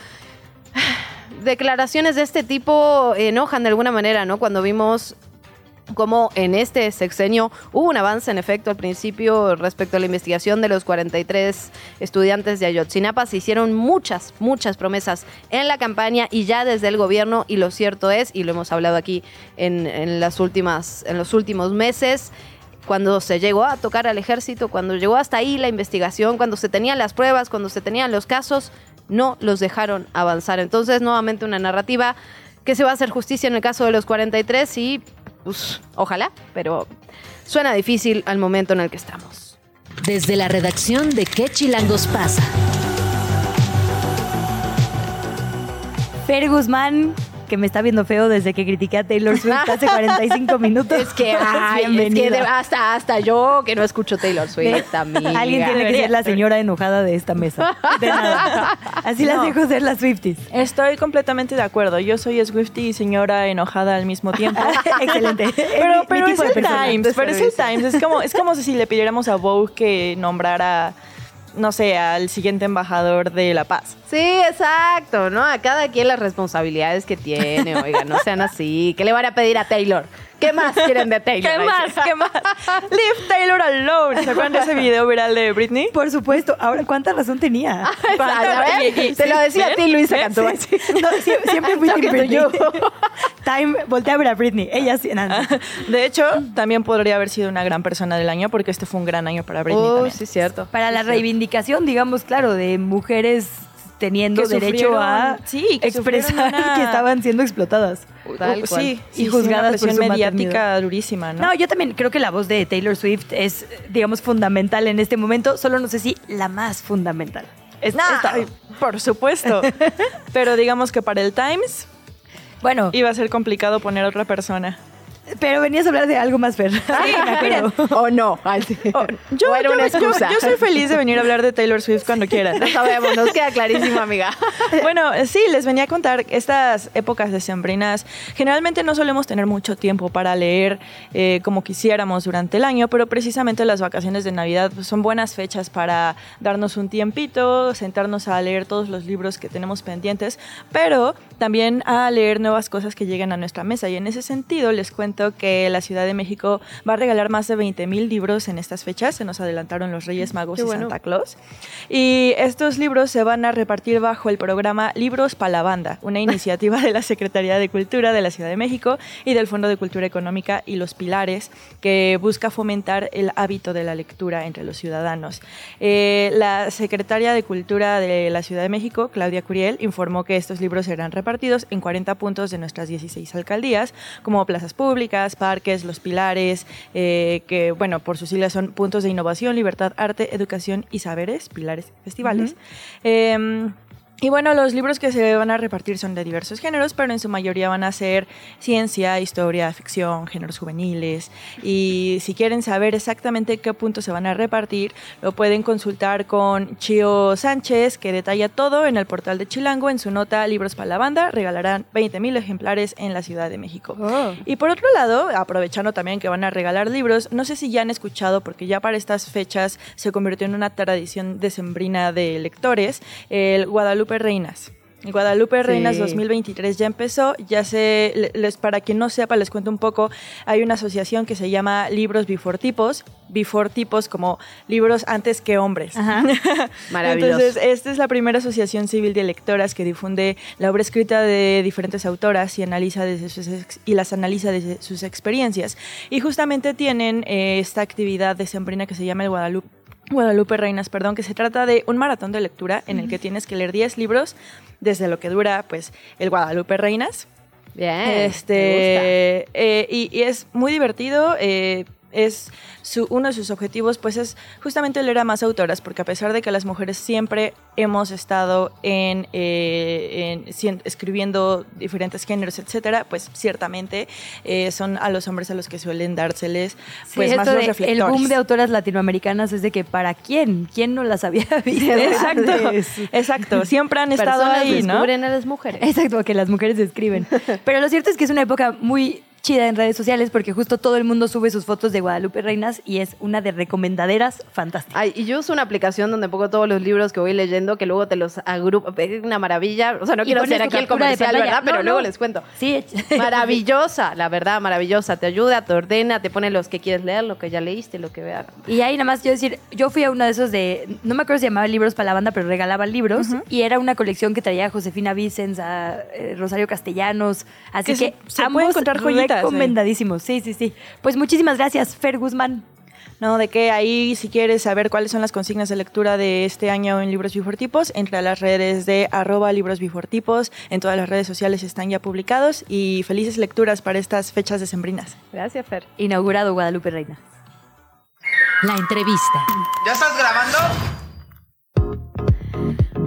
declaraciones de este tipo enojan de alguna manera, ¿no? Cuando vimos como en este sexenio hubo un avance en efecto al principio respecto a la investigación de los 43 estudiantes de Ayotzinapa. Se hicieron muchas, muchas promesas en la campaña y ya desde el gobierno y lo cierto es, y lo hemos hablado aquí en, las últimas, en los últimos meses, cuando se llegó a tocar al ejército, cuando llegó hasta ahí la investigación, cuando se tenían las pruebas, cuando se tenían los casos, no los dejaron avanzar. Entonces, nuevamente una narrativa que se va a hacer justicia en el caso de los 43 y pues, ojalá, pero suena difícil al momento en el que estamos. Desde la redacción de ¿Qué chilangos pasa? Fer Guzmán, que me está viendo feo desde que critiqué a Taylor Swift hace 45 minutos. Es que, ay, es que de- hasta, hasta yo que no escucho Taylor Swift, amiga. Alguien tiene que ser la señora enojada de esta mesa. De nada. Así las No. dejo ser las Swifties. Estoy completamente de acuerdo. Yo soy Swiftie y señora enojada al mismo tiempo. Excelente. Pero, mi pero es el. Times, pero es el Times. Es como, es como si le pidiéramos a Vogue que nombrara, no sé, al siguiente embajador de La Paz. Sí, exacto, ¿no? A cada quien las responsabilidades que tiene, oiga, no sean así. ¿Qué le van a pedir a Taylor? ¿Qué más quieren de Taylor? ¿Qué más? ¿Qué más? Leave Taylor alone. ¿Se acuerdan de ese video viral de Britney? Por supuesto. Ahora, ¿cuánta razón tenía? A ver, Y- y- te lo sí, decía a ti. Luisa. Cantú. Sí, No, sie- siempre fui Talking Team Britney. Time, voltea a ver a Britney. Ella sí. no. De hecho, también podría haber sido una gran persona del año porque este fue un gran año para Britney Uy, también. sí, cierto. Para la reivindicación, digamos, claro, de mujeres teniendo derecho a sí, que expresar una- que estaban siendo explotadas. Tal cual. sí, Y y juzgadas juzgadas por presión su mediática maternidad. durísima, ¿no? No, yo también creo que la voz de Taylor Swift es, digamos, fundamental en este momento, solo no sé si la más fundamental. Es, Nah, esta- ay, por supuesto. Pero digamos que para el Times bueno, iba a ser complicado poner a otra persona. Pero venías a hablar de algo más, Fer. Sí, acuerdo. O no. Oh, yo, O era yo- una yo- excusa. yo soy feliz de venir a hablar de Taylor Swift cuando quieran. Lo sabemos, nos queda clarísimo, amiga. Bueno, eh, sí, les venía a contar estas épocas decembrinas. Generalmente no solemos tener mucho tiempo para leer eh, como quisiéramos durante el año, pero precisamente las vacaciones de Navidad pues, son buenas fechas para darnos un tiempito, sentarnos a leer todos los libros que tenemos pendientes, pero también a leer nuevas cosas que llegan a nuestra mesa. Y en ese sentido les cuento que la Ciudad de México va a regalar más de 20 mil libros en estas fechas. Se nos adelantaron los Reyes Magos Qué y bueno. Santa Claus. Y estos libros se van a repartir bajo el programa Libros para la Banda, una iniciativa de la Secretaría de Cultura de la Ciudad de México y del Fondo de Cultura Económica y los Pilares, que busca fomentar el hábito de la lectura entre los ciudadanos. Eh, la secretaria de Cultura de la Ciudad de México, Claudia Curiel, informó que estos libros serán repartidos en 40 puntos de nuestras 16 alcaldías, como plazas públicas, parques, los pilares, eh, que, bueno, por sus siglas son puntos de innovación, libertad, arte, educación y saberes, pilares, festivales. Y bueno, los libros que se van a repartir son de diversos géneros, pero en su mayoría van a ser ciencia, historia, ficción, géneros juveniles. Y si quieren saber exactamente qué puntos se van a repartir, lo pueden consultar con Chio Sánchez, que detalla todo en el portal de Chilango. En su nota Libros para la Banda, regalarán 20.000 ejemplares en la Ciudad de México. Y por otro lado, aprovechando también que van a regalar libros, no sé si ya han escuchado, porque ya para estas fechas se convirtió en una tradición decembrina de lectores, el Guadalupe Reinas. El Guadalupe Reinas 2023 ya empezó, ya se, le- les, para quien no sepa, les cuento un poco, hay una asociación que se llama Libros Before Tipos, Before Tipos como libros antes que hombres. Maravilloso. Entonces, esta es la primera asociación civil de lectoras que difunde la obra escrita de diferentes autoras y, analiza desde sus ex- y las analiza desde sus experiencias. Y justamente tienen eh, esta actividad decembrina que se llama el Guadalupe. Guadalupe Reinas, perdón, que se trata de un maratón de lectura en el que tienes que leer 10 libros desde lo que dura pues el Guadalupe Reinas. Bien. me Este, eh, y, y es muy divertido. eh, es su, uno de sus objetivos, pues es justamente leer a más autoras, porque a pesar de que las mujeres siempre hemos estado en, eh, en escribiendo diferentes géneros, etcétera, pues ciertamente eh, son a los hombres a los que suelen dárseles pues Sí, más los reflectores. el boom de autoras latinoamericanas es de que para quién, quién no las había visto. Exacto, exacto. Siempre han estado Personas ahí, ¿no? descubren a las mujeres. Exacto, que las mujeres escriben. Pero lo cierto es que es una época muy chida en redes sociales porque justo todo el mundo sube sus fotos de Guadalupe Reinas y es una de recomendaderas fantásticas. Ay, y yo uso una aplicación donde pongo todos los libros que voy leyendo, que luego te los agrupa. Es una maravilla. O sea, no Y quiero hacer aquí el comercial. ¿verdad? Pero No, luego les cuento. Sí, Maravillosa, la verdad, maravillosa. Te ayuda, te ordena, te pone los que quieres leer, lo que ya leíste, lo que veas. Y ahí nada más yo decir, yo fui a uno de esos de, no me acuerdo si llamaba libros para la banda, pero regalaban libros y era una colección que traía a Josefina Vicens, a eh, Rosario Castellanos, así Que se- que, se ambos pueden encontrar joyitas, recomendadísimos. Sí, sí, sí. Pues muchísimas gracias, Fer Guzmán. No, de que ahí si quieres saber cuáles son las consignas de lectura de este año en Libros Bifortipos, entre a las redes de arroba Libros Bifortipos, en todas las redes sociales están ya publicados y felices lecturas para estas fechas decembrinas. Gracias, Fer. Inaugurado Guadalupe Reina. La entrevista. ¿Ya estás grabando?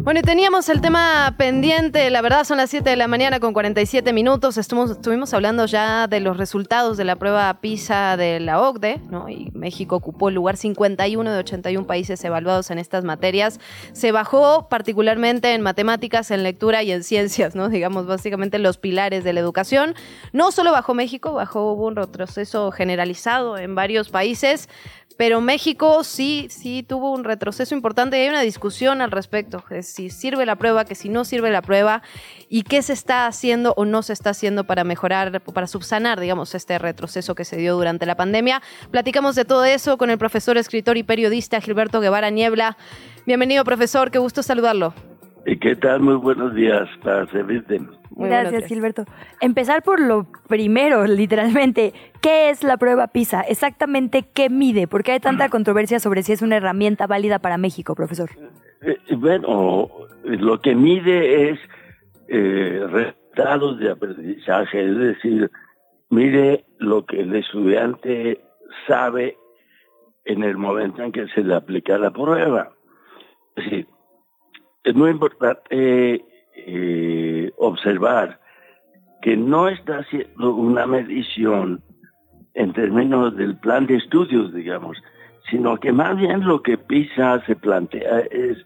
Bueno, teníamos el tema pendiente, la verdad son las 7 de la mañana con 47 minutos, estuvimos, estuvimos hablando ya de los resultados de la prueba PISA de la OCDE, ¿no? y México ocupó el lugar 51 de 81 países evaluados en estas materias, se bajó particularmente en matemáticas, en lectura y en ciencias, ¿no? digamos básicamente los pilares de la educación. No solo bajó México, bajó, un retroceso generalizado en varios países, pero México sí, sí tuvo un retroceso importante y hay una discusión al respecto, si sirve la prueba, que si no sirve la prueba y qué se está haciendo o no se está haciendo para mejorar, para subsanar, digamos, este retroceso que se dio durante la pandemia. Platicamos de todo eso con el profesor, escritor y periodista Gilberto Guevara Niebla. Bienvenido, profesor, qué gusto saludarlo. ¿Y qué tal? Muy buenos días para servirte. Gracias, Gilberto. Empezar por lo primero, literalmente. ¿Qué es la prueba PISA? Exactamente qué mide? ¿Por qué hay tanta controversia sobre si es una herramienta válida para México, profesor? Eh, bueno, lo que mide es eh, resultados de aprendizaje, es decir, mide lo que el estudiante sabe en el momento en que se le aplica la prueba. Es decir, es muy importante eh, observar que no está haciendo una medición en términos del plan de estudios, digamos, sino que más bien lo que PISA se plantea es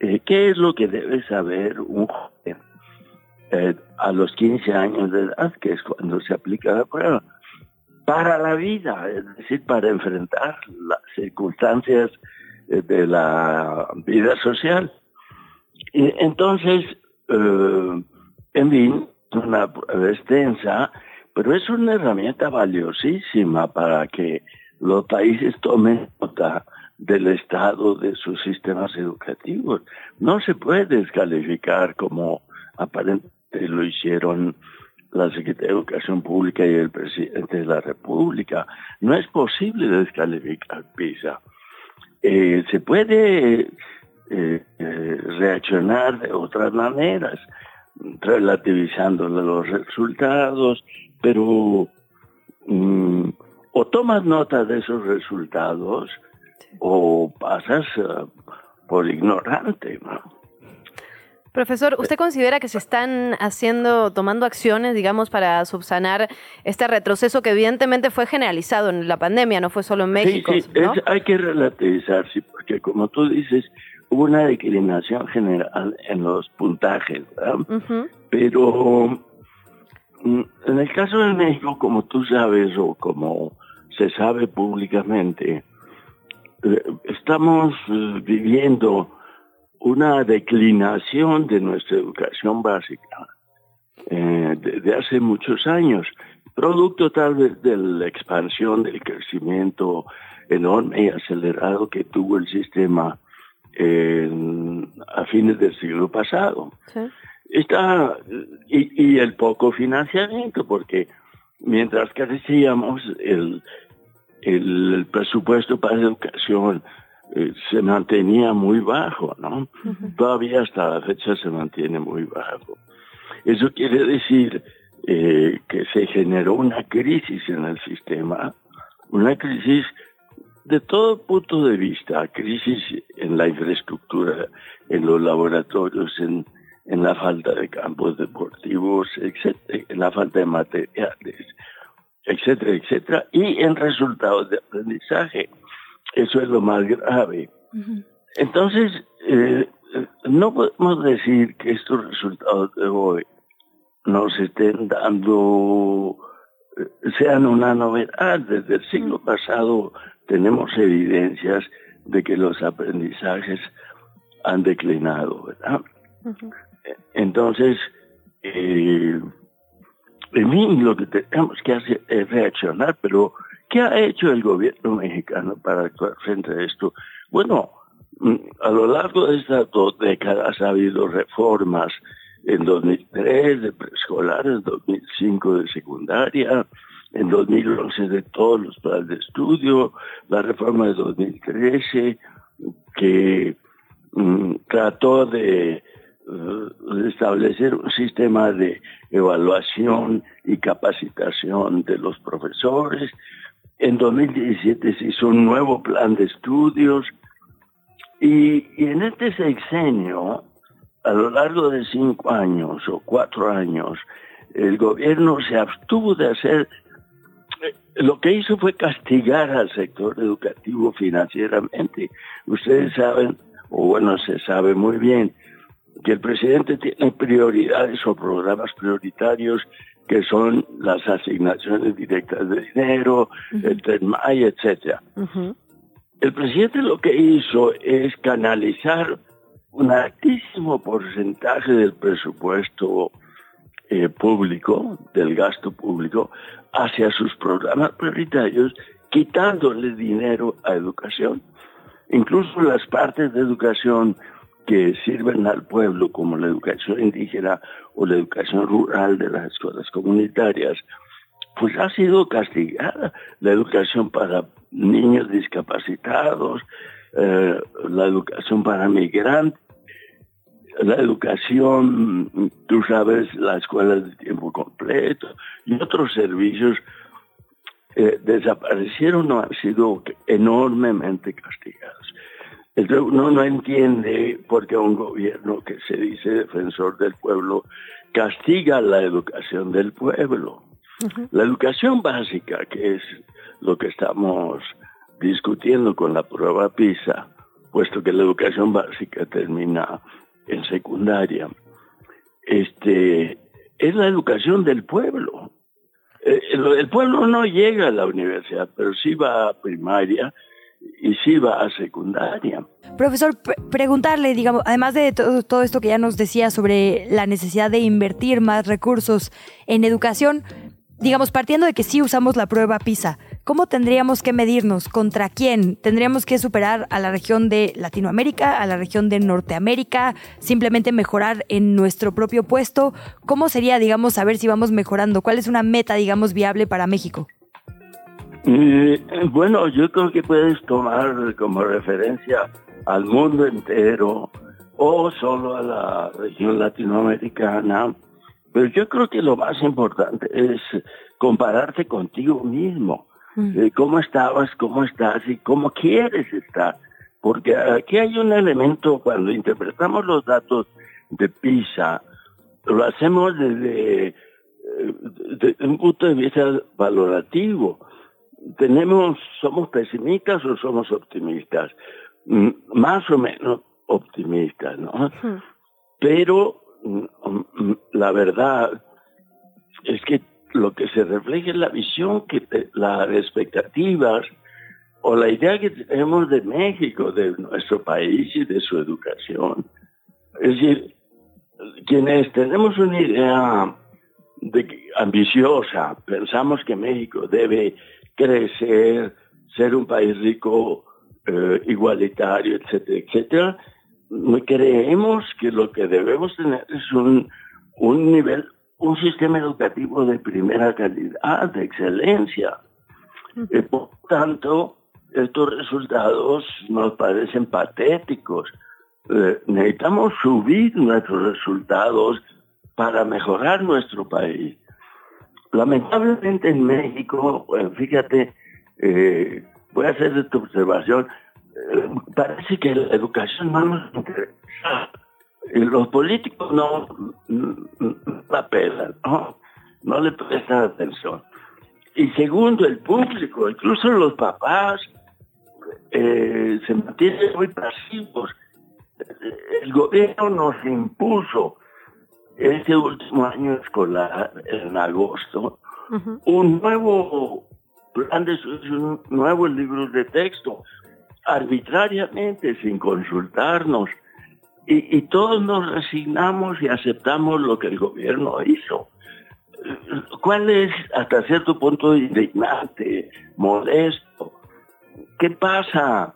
eh, qué es lo que debe saber un joven eh, a los 15 años de edad, que es cuando se aplica la prueba, para la vida, es decir, para enfrentar las circunstancias de la vida social. Entonces, eh, en fin, una prueba extensa, pero es una herramienta valiosísima para que los países tomen nota del estado de sus sistemas educativos. No se puede descalificar como aparentemente lo hicieron la Secretaría de Educación Pública y el presidente de la República. No es posible descalificar PISA. Eh, se puede eh, eh, reaccionar de otras maneras, relativizando los resultados, pero mm, o tomas nota de esos resultados o pasas eh, por ignorante. Profesor, ¿usted considera que se están haciendo, tomando acciones, digamos, para subsanar este retroceso que evidentemente fue generalizado en la pandemia, no fue solo en México? Sí, sí, hay que relativizar, sí, porque como tú dices, hubo una declinación general en los puntajes, pero mm, en el caso de México, como tú sabes o como se sabe públicamente, eh, estamos eh, viviendo una declinación de nuestra educación básica eh, desde hace muchos años, producto tal vez de la expansión del crecimiento enorme y acelerado que tuvo el sistema a fines del siglo pasado. Está, y, el poco financiamiento, porque mientras crecíamos, el, el presupuesto para educación eh, se mantenía muy bajo, ¿no? Todavía hasta la fecha se mantiene muy bajo. Eso quiere decir eh, que se generó una crisis en el sistema, una crisis de todo punto de vista, crisis en la infraestructura, en los laboratorios, en, en la falta de campos deportivos, etcétera, en la falta de materiales, etcétera, etcétera, y en resultados de aprendizaje. Eso es lo más grave. Entonces, eh, no podemos decir que estos resultados de hoy nos estén dando, eh, sean una novedad. Desde el siglo pasado tenemos evidencias de que los aprendizajes han declinado, ¿verdad? Entonces, eh, en fin, lo que tenemos que hacer es reaccionar, pero ¿qué ha hecho el gobierno mexicano para actuar frente a esto? Bueno, mm, a lo largo de estas dos décadas ha habido reformas en 2003 de preescolar, en 2005 de secundaria, en 2011 de todos los planes de estudio, la reforma de 2013 que mm, trató de, uh, establecer un sistema de evaluación y capacitación de los profesores. En 2017 se hizo un nuevo plan de estudios y, y en este sexenio a lo largo de cinco años o cuatro años, el gobierno se abstuvo de hacer, eh, lo que hizo fue castigar al sector educativo financieramente. Ustedes saben, o bueno, se sabe muy bien, que el presidente tiene prioridades o programas prioritarios que son las asignaciones directas de dinero, el TENMAI, etcétera. El presidente lo que hizo es canalizar un altísimo porcentaje del presupuesto eh, público, del gasto público, hacia sus programas prioritarios, quitándole dinero a educación. Incluso las partes de educación que sirven al pueblo, como la educación indígena o la educación rural de las escuelas comunitarias, pues ha sido castigada. La educación para niños discapacitados, eh, la educación para migrantes, la educación, tú sabes, las escuelas de tiempo completo y otros servicios eh, desaparecieron o han sido enormemente castigados. Entonces uno no entiende por qué un gobierno que se dice defensor del pueblo castiga la educación del pueblo. La educación básica, que es lo que estamos discutiendo con la prueba PISA, puesto que la educación básica termina en secundaria, este, es la educación del pueblo. Eh, el, pueblo no llega a la universidad, pero sí va a primaria y sí va a secundaria. Profesor, preguntarle, digamos, además de todo, todo, esto que ya nos decía sobre la necesidad de invertir más recursos en educación, digamos, partiendo de que sí usamos la prueba PISA, ¿cómo tendríamos que medirnos? ¿Contra quién? ¿Tendríamos que superar a la región de Latinoamérica, a la región de Norteamérica? ¿Simplemente mejorar en nuestro propio puesto? ¿Cómo sería, digamos, saber si vamos mejorando? ¿Cuál es una meta, digamos, viable para México? Eh, bueno, yo creo que puedes tomar como referencia al mundo entero o solo a la región latinoamericana pero yo creo que lo más importante es compararte contigo mismo. Mm. Eh, ¿Cómo estabas, cómo estás y cómo quieres estar? Porque aquí hay un elemento, cuando interpretamos los datos de PISA, lo hacemos desde, eh, un punto de vista valorativo. Tenemos, somos pesimistas o somos optimistas, mm, más o menos optimistas, ¿no? Pero la verdad es que lo que se refleja es la visión, que las expectativas o la idea que tenemos de México, de nuestro país y de su educación. Es decir, quienes tenemos una idea de, ambiciosa, pensamos que México debe crecer, ser un país rico, eh, igualitario, etcétera, etcétera, creemos que lo que debemos tener es un, un nivel, un sistema educativo de primera calidad, de excelencia. Y por tanto, estos resultados nos parecen patéticos. Eh, necesitamos subir nuestros resultados para mejorar nuestro país. Lamentablemente en México, fíjate, eh, voy a hacer esta observación, parece que la educación no nos interesa. Los políticos no, la pelan, ¿no? no le prestan atención. Y segundo, el público, incluso los papás, eh, se mantienen muy pasivos. El gobierno nos impuso este último año escolar, en agosto, un nuevo plan de un nuevo libro de texto arbitrariamente, sin consultarnos. Y, todos nos resignamos y aceptamos lo que el gobierno hizo. ¿Cuál es hasta cierto punto indignante, modesto? ¿Qué pasa?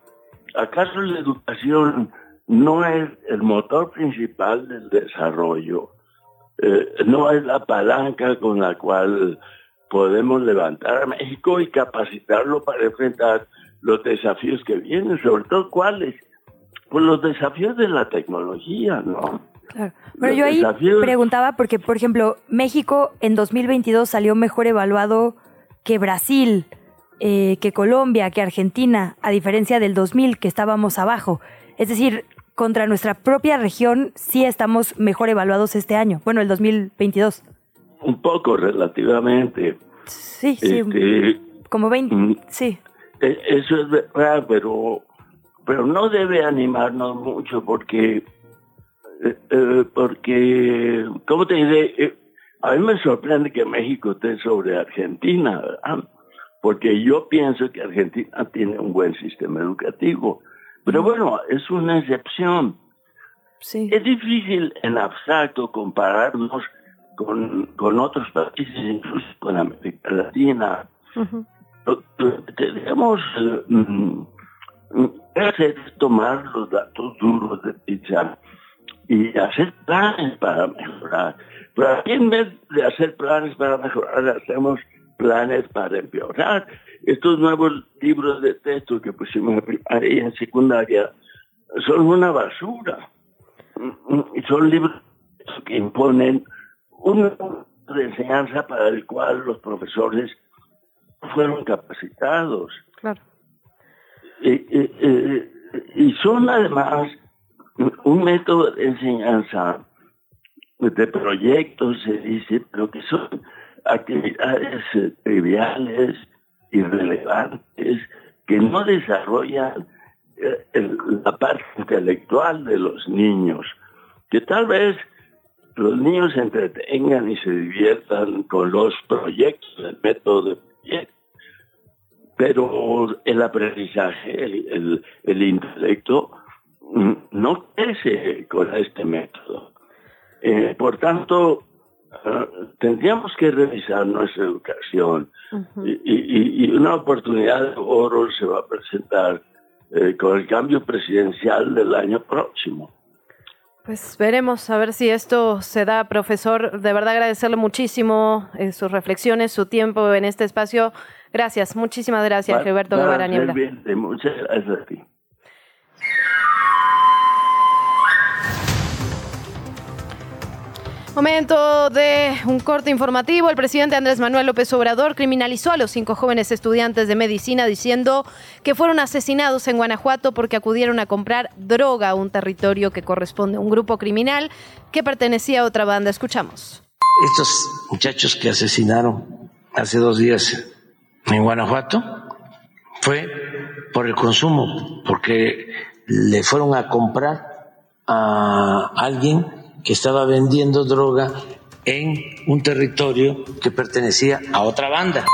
¿Acaso la educación no es el motor principal del desarrollo? Eh, no es la palanca con la cual podemos levantar a México y capacitarlo para enfrentar los desafíos que vienen, sobre todo cuáles, pues los desafíos de la tecnología, ¿no? Claro. Pero yo ahí preguntaba porque, por ejemplo, México en 2022 salió mejor evaluado que Brasil, eh, que Colombia, que Argentina, a diferencia del 2000 que estábamos abajo. Es decir, contra nuestra propia región sí estamos mejor evaluados este año, bueno, el 2022. Un poco, relativamente. Sí, sí. Este, como 20, mm, sí. e- Eso es verdad, pero, pero no debe animarnos mucho porque, eh, eh, porque, ¿cómo te diré? Eh, a mí me sorprende que México esté sobre Argentina, ¿verdad? Porque yo pienso que Argentina tiene un buen sistema educativo. Pero bueno, es una excepción. Es difícil en abstracto compararnos con, con otros países, incluso con América Latina. Que tenemos mm, mm, hacer es tomar los datos duros de PISA y hacer planes para mejorar. Pero aquí en vez de hacer planes para mejorar, hacemos planes para empeorar. Estos nuevos libros de texto que pusimos en primaria en secundaria son una basura. Son libros que imponen un de enseñanza para el cual los profesores fueron capacitados. Claro. Y, son además un método de enseñanza de proyectos, se dice, pero que son actividades eh, triviales, irrelevantes, que no desarrollan eh, la parte intelectual de los niños, que tal vez los niños se entretengan y se diviertan con los proyectos, el método de proyectos, pero el aprendizaje, el, el- el intelecto, mm, no crece con este método. Eh, por tanto, ah, tendríamos que revisar nuestra educación y, y- y una oportunidad de oro se va a presentar eh, con el cambio presidencial del año próximo. Pues veremos a ver si esto se da, profesor. De verdad agradecerle muchísimo eh, sus reflexiones, su tiempo en este espacio. Gracias, muchísimas gracias, Gilberto Guevara Niebla. Muchas gracias a ti. Momento de un corte informativo. El presidente Andrés Manuel López Obrador criminalizó a los cinco jóvenes estudiantes de medicina diciendo que fueron asesinados en Guanajuato porque acudieron a comprar droga a un territorio que corresponde a un grupo criminal que pertenecía a otra banda. Escuchamos. Estos muchachos que asesinaron hace dos días en Guanajuato fue por el consumo, porque le fueron a comprar a alguien que estaba vendiendo droga en un territorio que pertenecía a otra banda.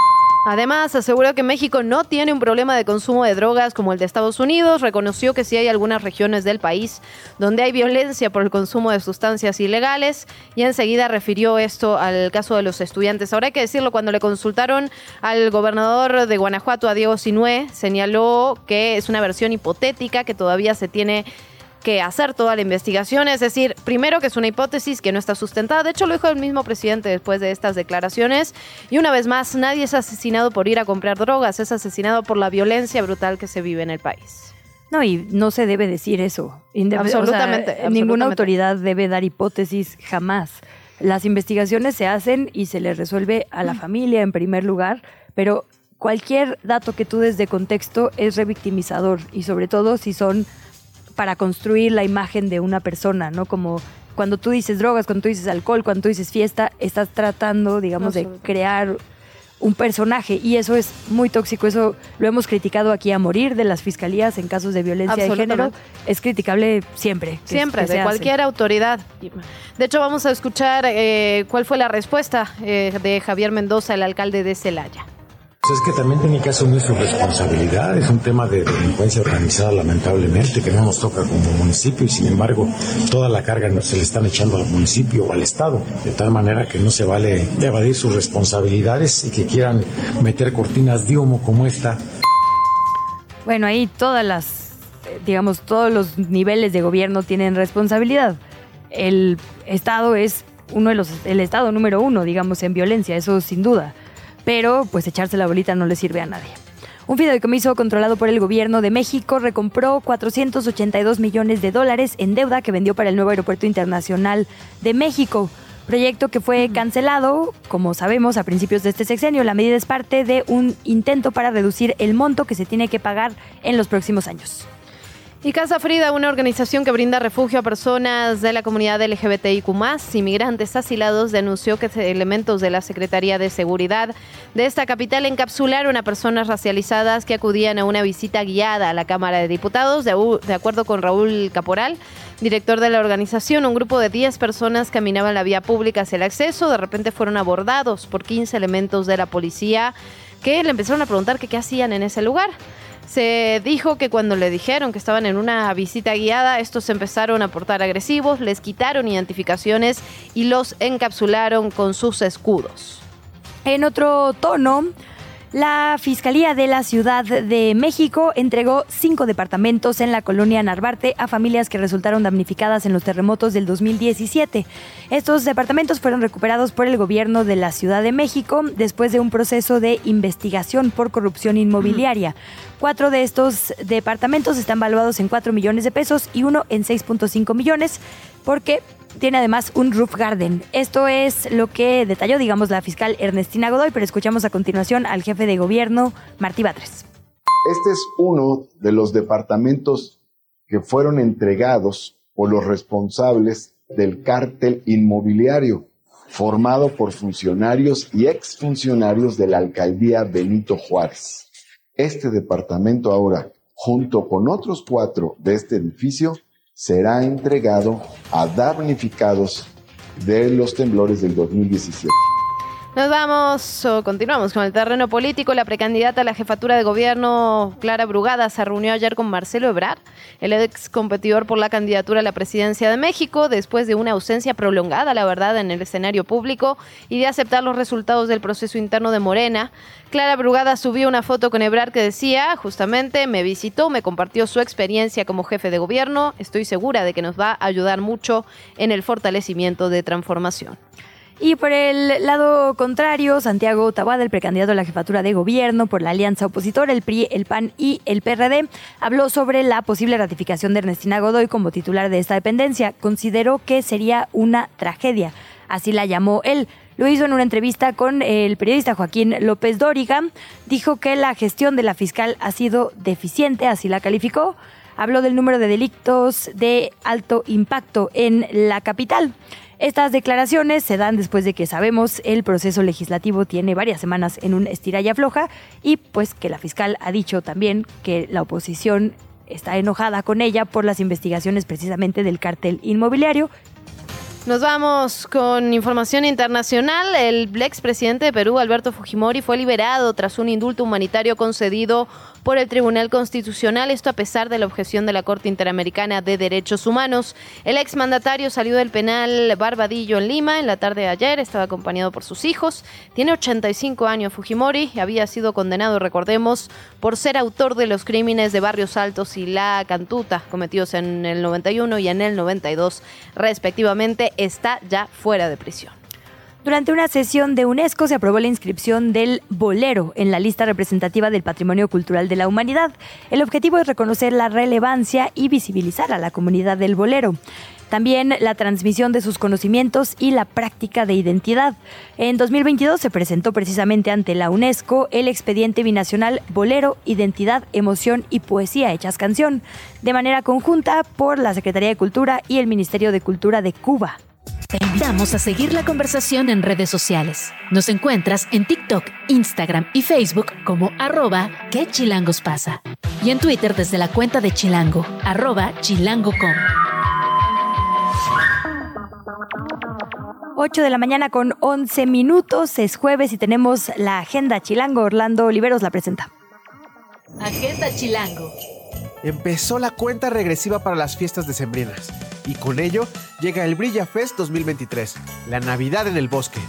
Además, aseguró que México no tiene un problema de consumo de drogas como el de Estados Unidos. Reconoció que sí hay algunas regiones del país donde hay violencia por el consumo de sustancias ilegales y enseguida refirió esto al caso de los estudiantes. Ahora hay que decirlo, cuando le consultaron al gobernador de Guanajuato, a Diego Sinué, señaló que es una versión hipotética que todavía se tiene que hacer toda la investigación, es decir, primero que es una hipótesis que no está sustentada, de hecho lo dijo el mismo presidente después de estas declaraciones, y una vez más, nadie es asesinado por ir a comprar drogas, es asesinado por la violencia brutal que se vive en el país. No, y no se debe decir eso. Indep- o sea, Absolutamente, Ninguna absolutamente. autoridad debe dar hipótesis jamás. Las investigaciones se hacen y se les resuelve a la familia en primer lugar, pero cualquier dato que tú des de contexto es revictimizador y sobre todo si son para construir la imagen de una persona, ¿no? Como cuando tú dices drogas, cuando tú dices alcohol, cuando tú dices fiesta, estás tratando, digamos, de crear un personaje y eso es muy tóxico, eso lo hemos criticado aquí a morir de las fiscalías en casos de violencia de género, es criticable siempre. que- Siempre, que de hace. cualquier autoridad. De hecho, vamos a escuchar eh, cuál fue la respuesta eh, de Javier Mendoza, el alcalde de Celaya. Pues es que también tiene que asumir su responsabilidad. Es un tema de delincuencia organizada, lamentablemente, que no nos toca como municipio y sin embargo toda la carga se le están echando al municipio o al Estado. De tal manera que no se vale evadir sus responsabilidades y que quieran meter cortinas de como esta. Bueno, ahí todas las, eh, digamos, todos los niveles de gobierno tienen responsabilidad. El Estado es uno de los, el Estado número uno, digamos, en violencia, eso sin duda. Pero, pues, echarse la bolita no le sirve a nadie. Un fideicomiso controlado por el gobierno de México recompró 482 millones de dólares en deuda que vendió para el nuevo aeropuerto internacional de México. Proyecto que fue cancelado, como sabemos, a principios de este sexenio. La medida es parte de un intento para reducir el monto que se tiene que pagar en los próximos años. Y Casa Frida, una organización que brinda refugio a personas de la comunidad LGBTIQ, inmigrantes asilados, denunció que elementos de la Secretaría de Seguridad de esta capital encapsularon a personas racializadas que acudían a una visita guiada a la Cámara de Diputados. De, acuerdo con Raúl Caporal, director de la organización, un grupo de 10 personas caminaban la vía pública hacia el acceso. De repente fueron abordados por 15 elementos de la policía que le empezaron a preguntar qué hacían en ese lugar. Se dijo que cuando le dijeron que estaban en una visita guiada, estos empezaron a portar agresivos, les quitaron identificaciones y los encapsularon con sus escudos. En otro tono, la Fiscalía de la Ciudad de México entregó cinco departamentos en la colonia Narvarte a familias que resultaron damnificadas en los terremotos del 2017. Estos departamentos fueron recuperados por el gobierno de la Ciudad de México después de un proceso de investigación por corrupción inmobiliaria. Cuatro de estos departamentos están valuados en 4 millones de pesos y uno en 6.5 millones porque tiene además un roof garden. Esto es lo que detalló, digamos, la fiscal Ernestina Godoy, pero escuchamos a continuación al jefe de gobierno, Martí Batres. Este es uno de los departamentos que fueron entregados por los responsables del cártel inmobiliario, formado por funcionarios y exfuncionarios de la alcaldía Benito Juárez. Este departamento ahora, junto con otros cuatro de este edificio, será entregado a damnificados de los temblores del 2017. Nos vamos o continuamos con el terreno político. La precandidata a la jefatura de gobierno, Clara Brugada, se reunió ayer con Marcelo Ebrard, el ex competidor por la candidatura a la presidencia de México, después de una ausencia prolongada, la verdad, en el escenario público y de aceptar los resultados del proceso interno de Morena. Clara Brugada subió una foto con Ebrard que decía, justamente, me visitó, me compartió su experiencia como jefe de gobierno. Estoy segura de que nos va a ayudar mucho en el fortalecimiento de transformación. Y por el lado contrario, Santiago Taboada, el precandidato a la jefatura de gobierno por la alianza opositora, el PRI, el PAN y el PRD, habló sobre la posible ratificación de Ernestina Godoy como titular de esta dependencia. Consideró que sería una tragedia, así la llamó él. Lo hizo en una entrevista con el periodista Joaquín López Dóriga. Dijo que la gestión de la fiscal ha sido deficiente, así la calificó. Habló del número de delitos de alto impacto en la capital. Estas declaraciones se dan después de que sabemos el proceso legislativo tiene varias semanas en un estiralla floja y pues que la fiscal ha dicho también que la oposición está enojada con ella por las investigaciones precisamente del cártel inmobiliario nos vamos con información internacional. El expresidente de Perú, Alberto Fujimori, fue liberado tras un indulto humanitario concedido por el Tribunal Constitucional, esto a pesar de la objeción de la Corte Interamericana de Derechos Humanos. El exmandatario salió del penal Barbadillo en Lima en la tarde de ayer, estaba acompañado por sus hijos. Tiene 85 años Fujimori había sido condenado, recordemos, por ser autor de los crímenes de Barrios Altos y La Cantuta, cometidos en el 91 y en el 92, respectivamente, está ya fuera de prisión. Durante una sesión de UNESCO se aprobó la inscripción del bolero en la lista representativa del Patrimonio Cultural de la Humanidad. El objetivo es reconocer la relevancia y visibilizar a la comunidad del bolero. También la transmisión de sus conocimientos y la práctica de identidad. En 2022 se presentó precisamente ante la UNESCO el expediente binacional Bolero, Identidad, Emoción y Poesía Hechas Canción, de manera conjunta por la Secretaría de Cultura y el Ministerio de Cultura de Cuba. Te invitamos a seguir la conversación en redes sociales. Nos encuentras en TikTok, Instagram y Facebook como arroba que chilangos pasa. Y en Twitter desde la cuenta de Chilango, arroba chilango.com. 8 de la mañana con 11 minutos, es jueves y tenemos la Agenda Chilango. Orlando Oliveros la presenta. Agenda Chilango. Empezó la cuenta regresiva para las fiestas decembrinas y con ello llega el Brilla Fest 2023, la Navidad en el bosque.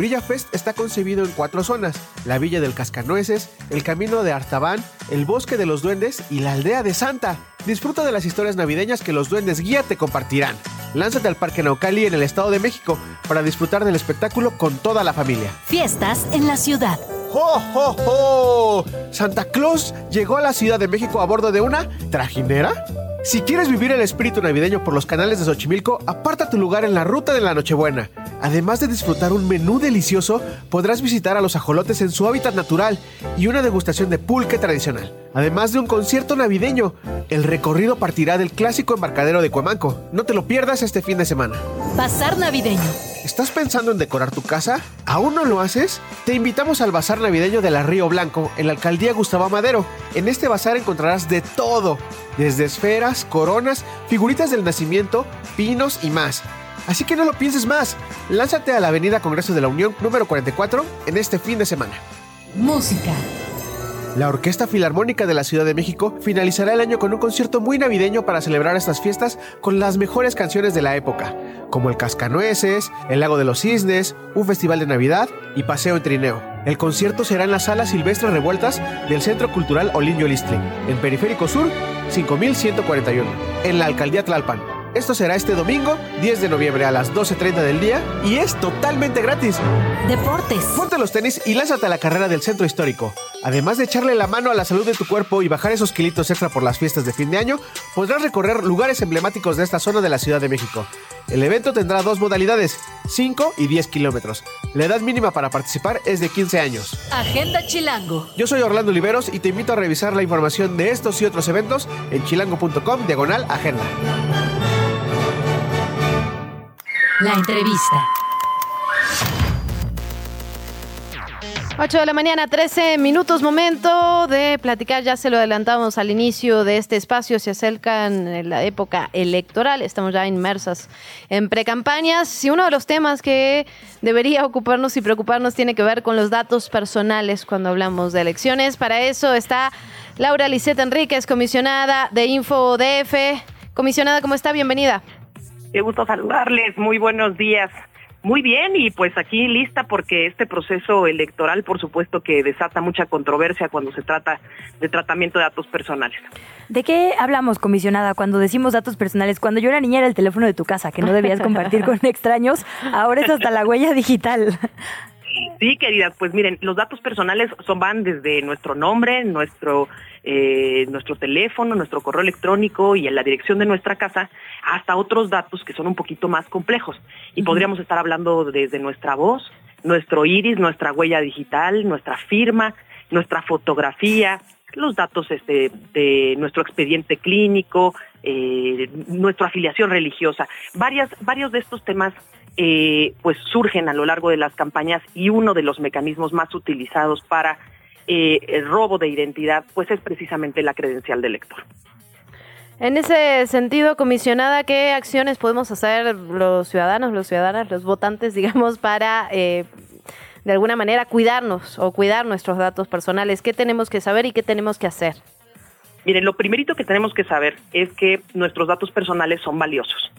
Brilla Fest está concebido en cuatro zonas: la Villa del Cascanueces, el Camino de Artaban, el Bosque de los Duendes y la Aldea de Santa. Disfruta de las historias navideñas que los Duendes Guía te compartirán. Lánzate al Parque Naucali en el Estado de México para disfrutar del espectáculo con toda la familia. Fiestas en la ciudad. ¡Jo, jo, jo! Santa Claus llegó a la Ciudad de México a bordo de una trajinera. Si quieres vivir el espíritu navideño por los canales de Xochimilco, aparta tu lugar en la ruta de la Nochebuena. Además de disfrutar un menú delicioso, podrás visitar a los ajolotes en su hábitat natural y una degustación de pulque tradicional. además de un concierto navideño. El recorrido partirá del clásico embarcadero de Cuemanco. No te lo pierdas este fin de semana. Bazar navideño. ¿Estás pensando en decorar tu casa? ¿Aún no lo haces? Te invitamos al Bazar Navideño de la Río Blanco, en la alcaldía Gustavo Madero. En este bazar encontrarás de todo, desde esferas, coronas, figuritas del nacimiento, pinos y más. Así que no lo pienses más. Lánzate a la Avenida Congreso de la Unión número 44 en este fin de semana. Música. La Orquesta Filarmónica de la Ciudad de México finalizará el año con un concierto muy navideño para celebrar estas fiestas con las mejores canciones de la época, como el Cascanueces, el Lago de los Cisnes, un festival de Navidad y paseo en trineo. El concierto será en la Sala Silvestre Revueltas del Centro Cultural Olinio Listli, en Periférico Sur, 5141, en la Alcaldía Tlalpan. Esto será este domingo, 10 de noviembre a las 12.30 del día y es totalmente gratis. Deportes. Ponte los tenis y lánzate a la carrera del centro histórico. Además de echarle la mano a la salud de tu cuerpo y bajar esos kilitos extra por las fiestas de fin de año, podrás recorrer lugares emblemáticos de esta zona de la Ciudad de México. El evento tendrá dos modalidades, 5 y 10 kilómetros. La edad mínima para participar es de 15 años. Agenda Chilango. Yo soy Orlando Oliveros y te invito a revisar la información de estos y otros eventos en chilango.com diagonal agenda. La entrevista. 8 de la mañana, 13 minutos, momento de platicar, ya se lo adelantamos al inicio de este espacio, se acercan la época electoral, estamos ya inmersas en precampañas y uno de los temas que debería ocuparnos y preocuparnos tiene que ver con los datos personales cuando hablamos de elecciones. Para eso está Laura Lisette Enríquez, comisionada de InfoDF. Comisionada, ¿cómo está? Bienvenida. Qué gusto saludarles, muy buenos días. Muy bien, y pues aquí lista porque este proceso electoral, por supuesto que desata mucha controversia cuando se trata de tratamiento de datos personales. ¿De qué hablamos, comisionada, cuando decimos datos personales? Cuando yo era niña era el teléfono de tu casa, que no debías compartir con extraños, ahora es hasta la huella digital. Sí, queridas, pues miren, los datos personales son van desde nuestro nombre, nuestro eh, nuestro teléfono, nuestro correo electrónico y en la dirección de nuestra casa, hasta otros datos que son un poquito más complejos. Y podríamos estar hablando desde nuestra voz, nuestro iris, nuestra huella digital, nuestra firma, nuestra fotografía, los datos este, de nuestro expediente clínico, eh, nuestra afiliación religiosa. Varias, varios de estos temas eh, pues surgen a lo largo de las campañas y uno de los mecanismos más utilizados para eh, el robo de identidad, pues es precisamente la credencial del lector. En ese sentido, comisionada, ¿qué acciones podemos hacer los ciudadanos, los ciudadanas, los votantes, digamos, para de alguna manera cuidarnos o cuidar nuestros datos personales? ¿Qué tenemos que saber y qué tenemos que hacer? Miren, lo primerito que tenemos que saber es que nuestros datos personales son valiosos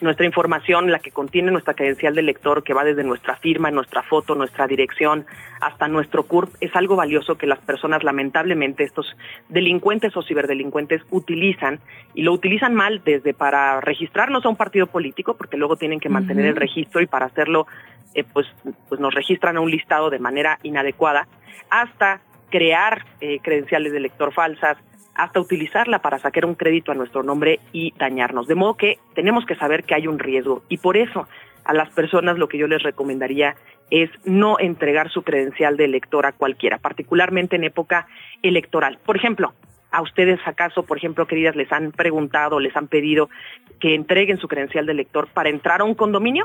nuestra información, la que contiene nuestra credencial de lector, que va desde nuestra firma, nuestra foto, nuestra dirección, hasta nuestro CURP, es algo valioso que las personas, lamentablemente, estos delincuentes o ciberdelincuentes utilizan y lo utilizan mal desde para registrarnos a un partido político, porque luego tienen que mantener el registro y para hacerlo, eh, pues, pues nos registran a un listado de manera inadecuada, hasta crear eh, credenciales de lector falsas, hasta utilizarla para sacar un crédito a nuestro nombre y dañarnos. De modo que tenemos que saber que hay un riesgo y por eso a las personas lo que yo les recomendaría es no entregar su credencial de elector a cualquiera, particularmente en época electoral. Por ejemplo, ¿A ustedes acaso, por ejemplo, queridas, les han preguntado, les han pedido que entreguen su credencial de elector para entrar a un condominio?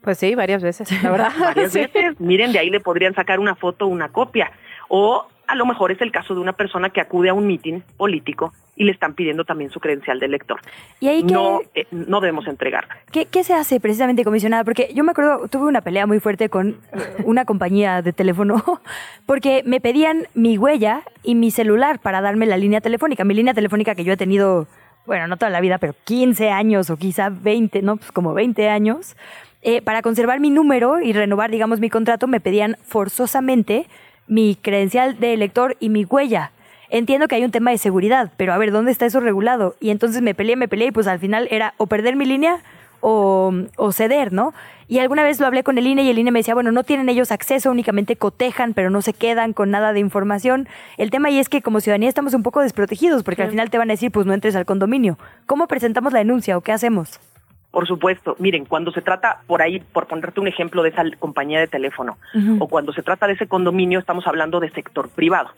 Pues sí, varias veces, la verdad. varias veces. Miren, de ahí le podrían sacar una foto o una copia. O a lo mejor es el caso de una persona que acude a un mitin político y le están pidiendo también su credencial de elector. ¿Y ahí no, eh, no debemos entregarla. ¿Qué, ¿Qué, se hace precisamente, comisionada? Porque yo me acuerdo, tuve una pelea muy fuerte con una compañía de teléfono porque me pedían mi huella y mi celular para darme la línea telefónica. Mi línea telefónica que yo he tenido, bueno, no toda la vida, pero 15 años o quizá 20, no, pues como 20 años. Eh, para conservar mi número y renovar, digamos, mi contrato, me pedían forzosamente mi credencial de elector y mi huella. Entiendo que hay un tema de seguridad, pero a ver, ¿dónde está eso regulado? Y entonces me peleé, me peleé y pues al final era o perder mi línea o, o, ceder, ¿no? Y alguna vez lo hablé con el INE y el INE me decía, bueno, no tienen ellos acceso, únicamente cotejan, pero no se quedan con nada de información. El tema ahí es que como ciudadanía estamos un poco desprotegidos porque al final te van a decir, pues no entres al condominio. ¿Cómo presentamos la denuncia o qué hacemos? Por supuesto, miren, cuando se trata, por ahí, por ponerte un ejemplo de esa compañía de teléfono, o cuando se trata de ese condominio, estamos hablando de sector privado.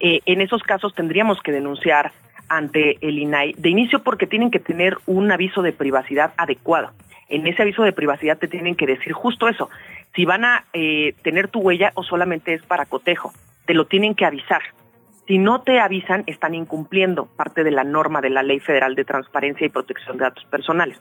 Eh, en esos casos tendríamos que denunciar ante el INAI, de inicio porque tienen que tener un aviso de privacidad adecuado. En ese aviso de privacidad te tienen que decir justo eso, si van a eh, tener tu huella o solamente es para cotejo, te lo tienen que avisar. Si no te avisan, están incumpliendo parte de la norma de la Ley Federal de Transparencia y Protección de Datos Personales.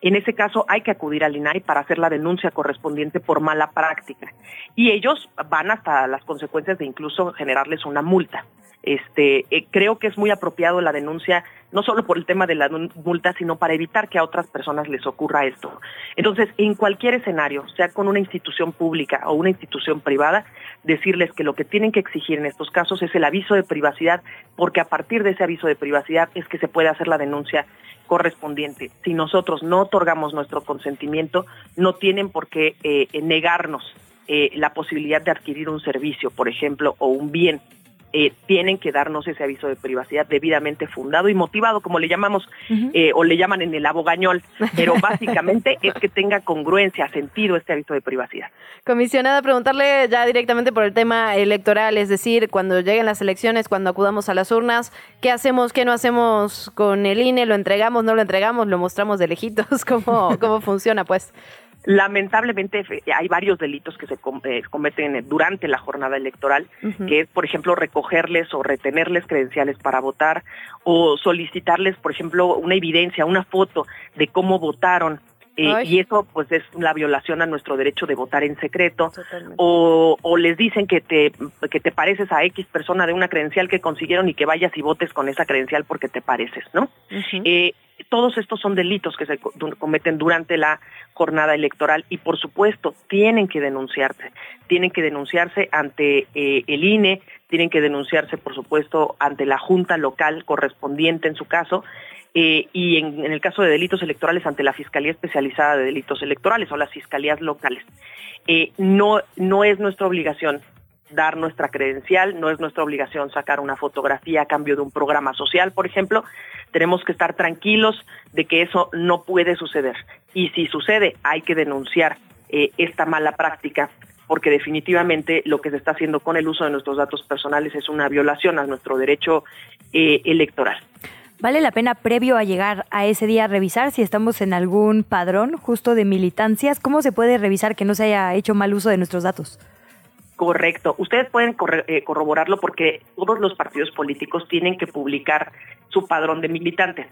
En ese caso hay que acudir al INAI para hacer la denuncia correspondiente por mala práctica. Y ellos van hasta las consecuencias de incluso generarles una multa. Este, eh, creo que es muy apropiado la denuncia, no solo por el tema de la multa, sino para evitar que a otras personas les ocurra esto. Entonces, en cualquier escenario, sea con una institución pública o una institución privada, decirles que lo que tienen que exigir en estos casos es el aviso de privacidad, porque a partir de ese aviso de privacidad es que se puede hacer la denuncia correspondiente. Si nosotros no otorgamos nuestro consentimiento, no tienen por qué eh, negarnos eh, la posibilidad de adquirir un servicio, por ejemplo, o un bien eh, tienen que darnos ese aviso de privacidad debidamente fundado y motivado, como le llamamos, eh, o le llaman en el abogañol, pero básicamente es que tenga congruencia, sentido este aviso de privacidad. Comisionada, preguntarle ya directamente por el tema electoral, es decir, cuando lleguen las elecciones, cuando acudamos a las urnas, ¿qué hacemos, qué no hacemos con el INE? ¿Lo entregamos, no lo entregamos, lo mostramos de lejitos? ¿Cómo, cómo funciona, pues? Lamentablemente hay varios delitos que se eh, cometen durante la jornada electoral, que es, por ejemplo, recogerles o retenerles credenciales para votar o solicitarles, por ejemplo, una evidencia, una foto de cómo votaron eh, y eso pues es la violación a nuestro derecho de votar en secreto o, o, les dicen que te que te pareces a X persona de una credencial que consiguieron y que vayas y votes con esa credencial porque te pareces, ¿no? eh, todos estos son delitos que se cometen durante la jornada electoral y por supuesto tienen que denunciarse, tienen que denunciarse ante eh, el INE, tienen que denunciarse por supuesto ante la junta local correspondiente en su caso eh, y en, el caso de delitos electorales ante la Fiscalía Especializada de Delitos Electorales o las fiscalías locales. Eh, no, no es nuestra obligación dar nuestra credencial, no es nuestra obligación sacar una fotografía a cambio de un programa social, por ejemplo. Tenemos que estar tranquilos de que eso no puede suceder. Y si sucede, hay que denunciar eh, esta mala práctica porque definitivamente lo que se está haciendo con el uso de nuestros datos personales es una violación a nuestro derecho electoral. ¿Vale la pena previo a llegar a ese día revisar si estamos en algún padrón justo de militancias? ¿Cómo se puede revisar que no se haya hecho mal uso de nuestros datos? Correcto. Ustedes pueden eh, corroborarlo porque todos los partidos políticos tienen que publicar su padrón de militantes.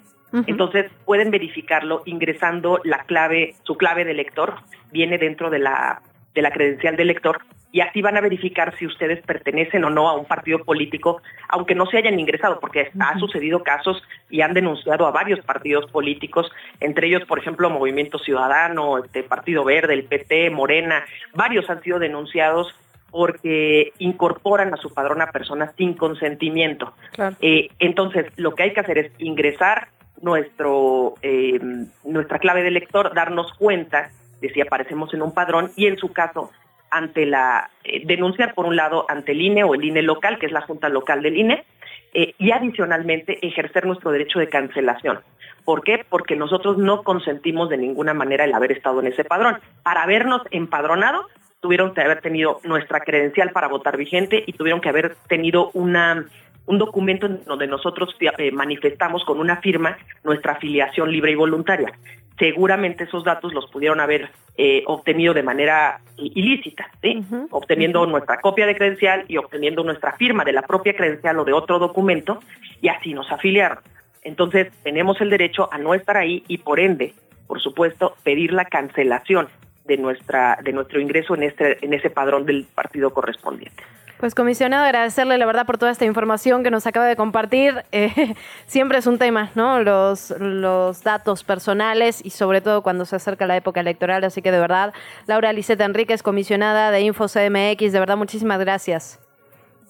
Entonces pueden verificarlo ingresando la clave, su clave de elector viene dentro de la de la credencial de elector y así van a verificar si ustedes pertenecen o no a un partido político, aunque no se hayan ingresado, porque ha sucedido casos y han denunciado a varios partidos políticos, entre ellos, por ejemplo, Movimiento Ciudadano, este Partido Verde, el PT, Morena, varios han sido denunciados porque incorporan a su padrón a personas sin consentimiento. Eh, entonces, lo que hay que hacer es ingresar nuestro eh, nuestra clave de elector, darnos cuenta de si aparecemos en un padrón y en su caso ante la eh, denunciar por un lado ante el INE o el INE local, que es la Junta Local del INE, eh, y adicionalmente ejercer nuestro derecho de cancelación. ¿Por qué? Porque nosotros no consentimos de ninguna manera el haber estado en ese padrón. Para habernos empadronado, tuvieron que haber tenido nuestra credencial para votar vigente y tuvieron que haber tenido una un documento en donde nosotros eh, manifestamos con una firma nuestra afiliación libre y voluntaria seguramente esos datos los pudieron haber eh, obtenido de manera ilícita, ¿sí? obteniendo nuestra copia de credencial y obteniendo nuestra firma de la propia credencial o de otro documento, y así nos afiliaron. Entonces, tenemos el derecho a no estar ahí y por ende, por supuesto, pedir la cancelación de nuestra de nuestro ingreso en este en ese padrón del partido correspondiente. Pues comisionado, agradecerle la verdad por toda esta información que nos acaba de compartir. Eh, siempre es un tema, ¿no? Los, los datos personales y sobre todo cuando se acerca la época electoral. Así que de verdad, Laura Liseta Enríquez, comisionada de InfoCMX, de verdad muchísimas gracias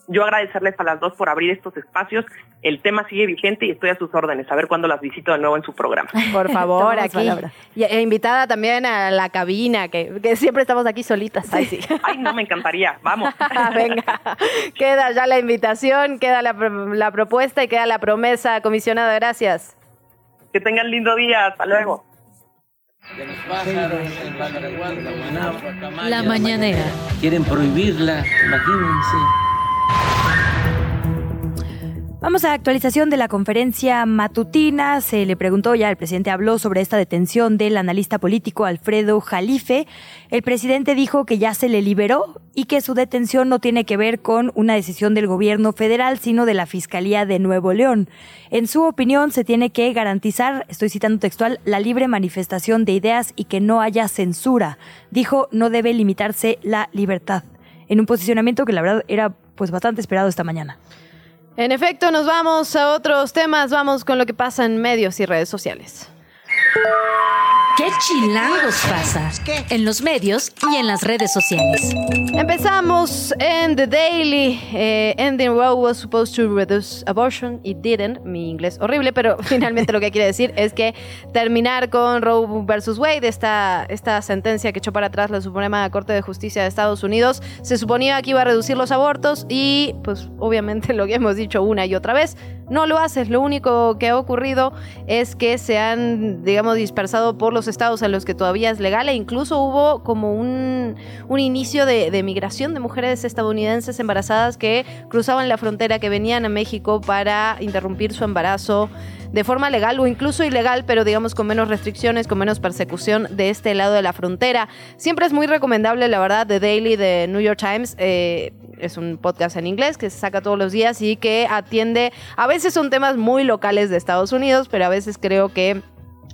yo agradecerles a las dos por abrir estos espacios. El tema sigue vigente y estoy a sus órdenes. A ver cuándo las visito de nuevo en su programa. Por favor, aquí. Y, e invitada también a la cabina, que, siempre estamos aquí solitas. Ay, sí. Ay, no, me encantaría. Vamos. Venga. Queda ya la invitación, queda la, la propuesta y queda la promesa. Comisionada, gracias. Que tengan lindo día. Hasta luego. La mañanera. Quieren prohibirla, imagínense. Vamos a actualización de la conferencia matutina. Se le preguntó ya, el presidente habló sobre esta detención del analista político Alfredo Jalife. El presidente dijo que ya se le liberó y que su detención no tiene que ver con una decisión del gobierno federal, sino de la Fiscalía de Nuevo León. En su opinión, se tiene que garantizar, estoy citando textual, la libre manifestación de ideas y que no haya censura. Dijo, no debe limitarse la libertad. En un posicionamiento que la verdad era pues bastante esperado esta mañana. En efecto, nos vamos a otros temas, vamos con lo que pasa en medios y redes sociales. ¿Qué chilangos pasa? En los medios y en las redes sociales. Empezamos en The Daily. Eh, ending Roe was supposed to reduce abortion. It didn't. Mi inglés horrible, pero finalmente lo que quiere decir es que terminar con Roe versus Wade, esta, esta sentencia que echó para atrás la Suprema Corte de Justicia de Estados Unidos, se suponía que iba a reducir los abortos y, pues, obviamente lo que hemos dicho una y otra vez, no lo hace. Lo único que ha ocurrido es que se han, digamos, dispersado por los estados en los que todavía es legal e incluso hubo como un, un inicio de, de, migración de mujeres estadounidenses embarazadas que cruzaban la frontera, que venían a México para interrumpir su embarazo de forma legal o incluso ilegal, pero digamos con menos restricciones, con menos persecución de este lado de la frontera. Siempre es muy recomendable, la verdad, The Daily de New York Times. Eh, es un podcast en inglés que se saca todos los días y que atiende, a veces son temas muy locales de Estados Unidos, pero a veces creo que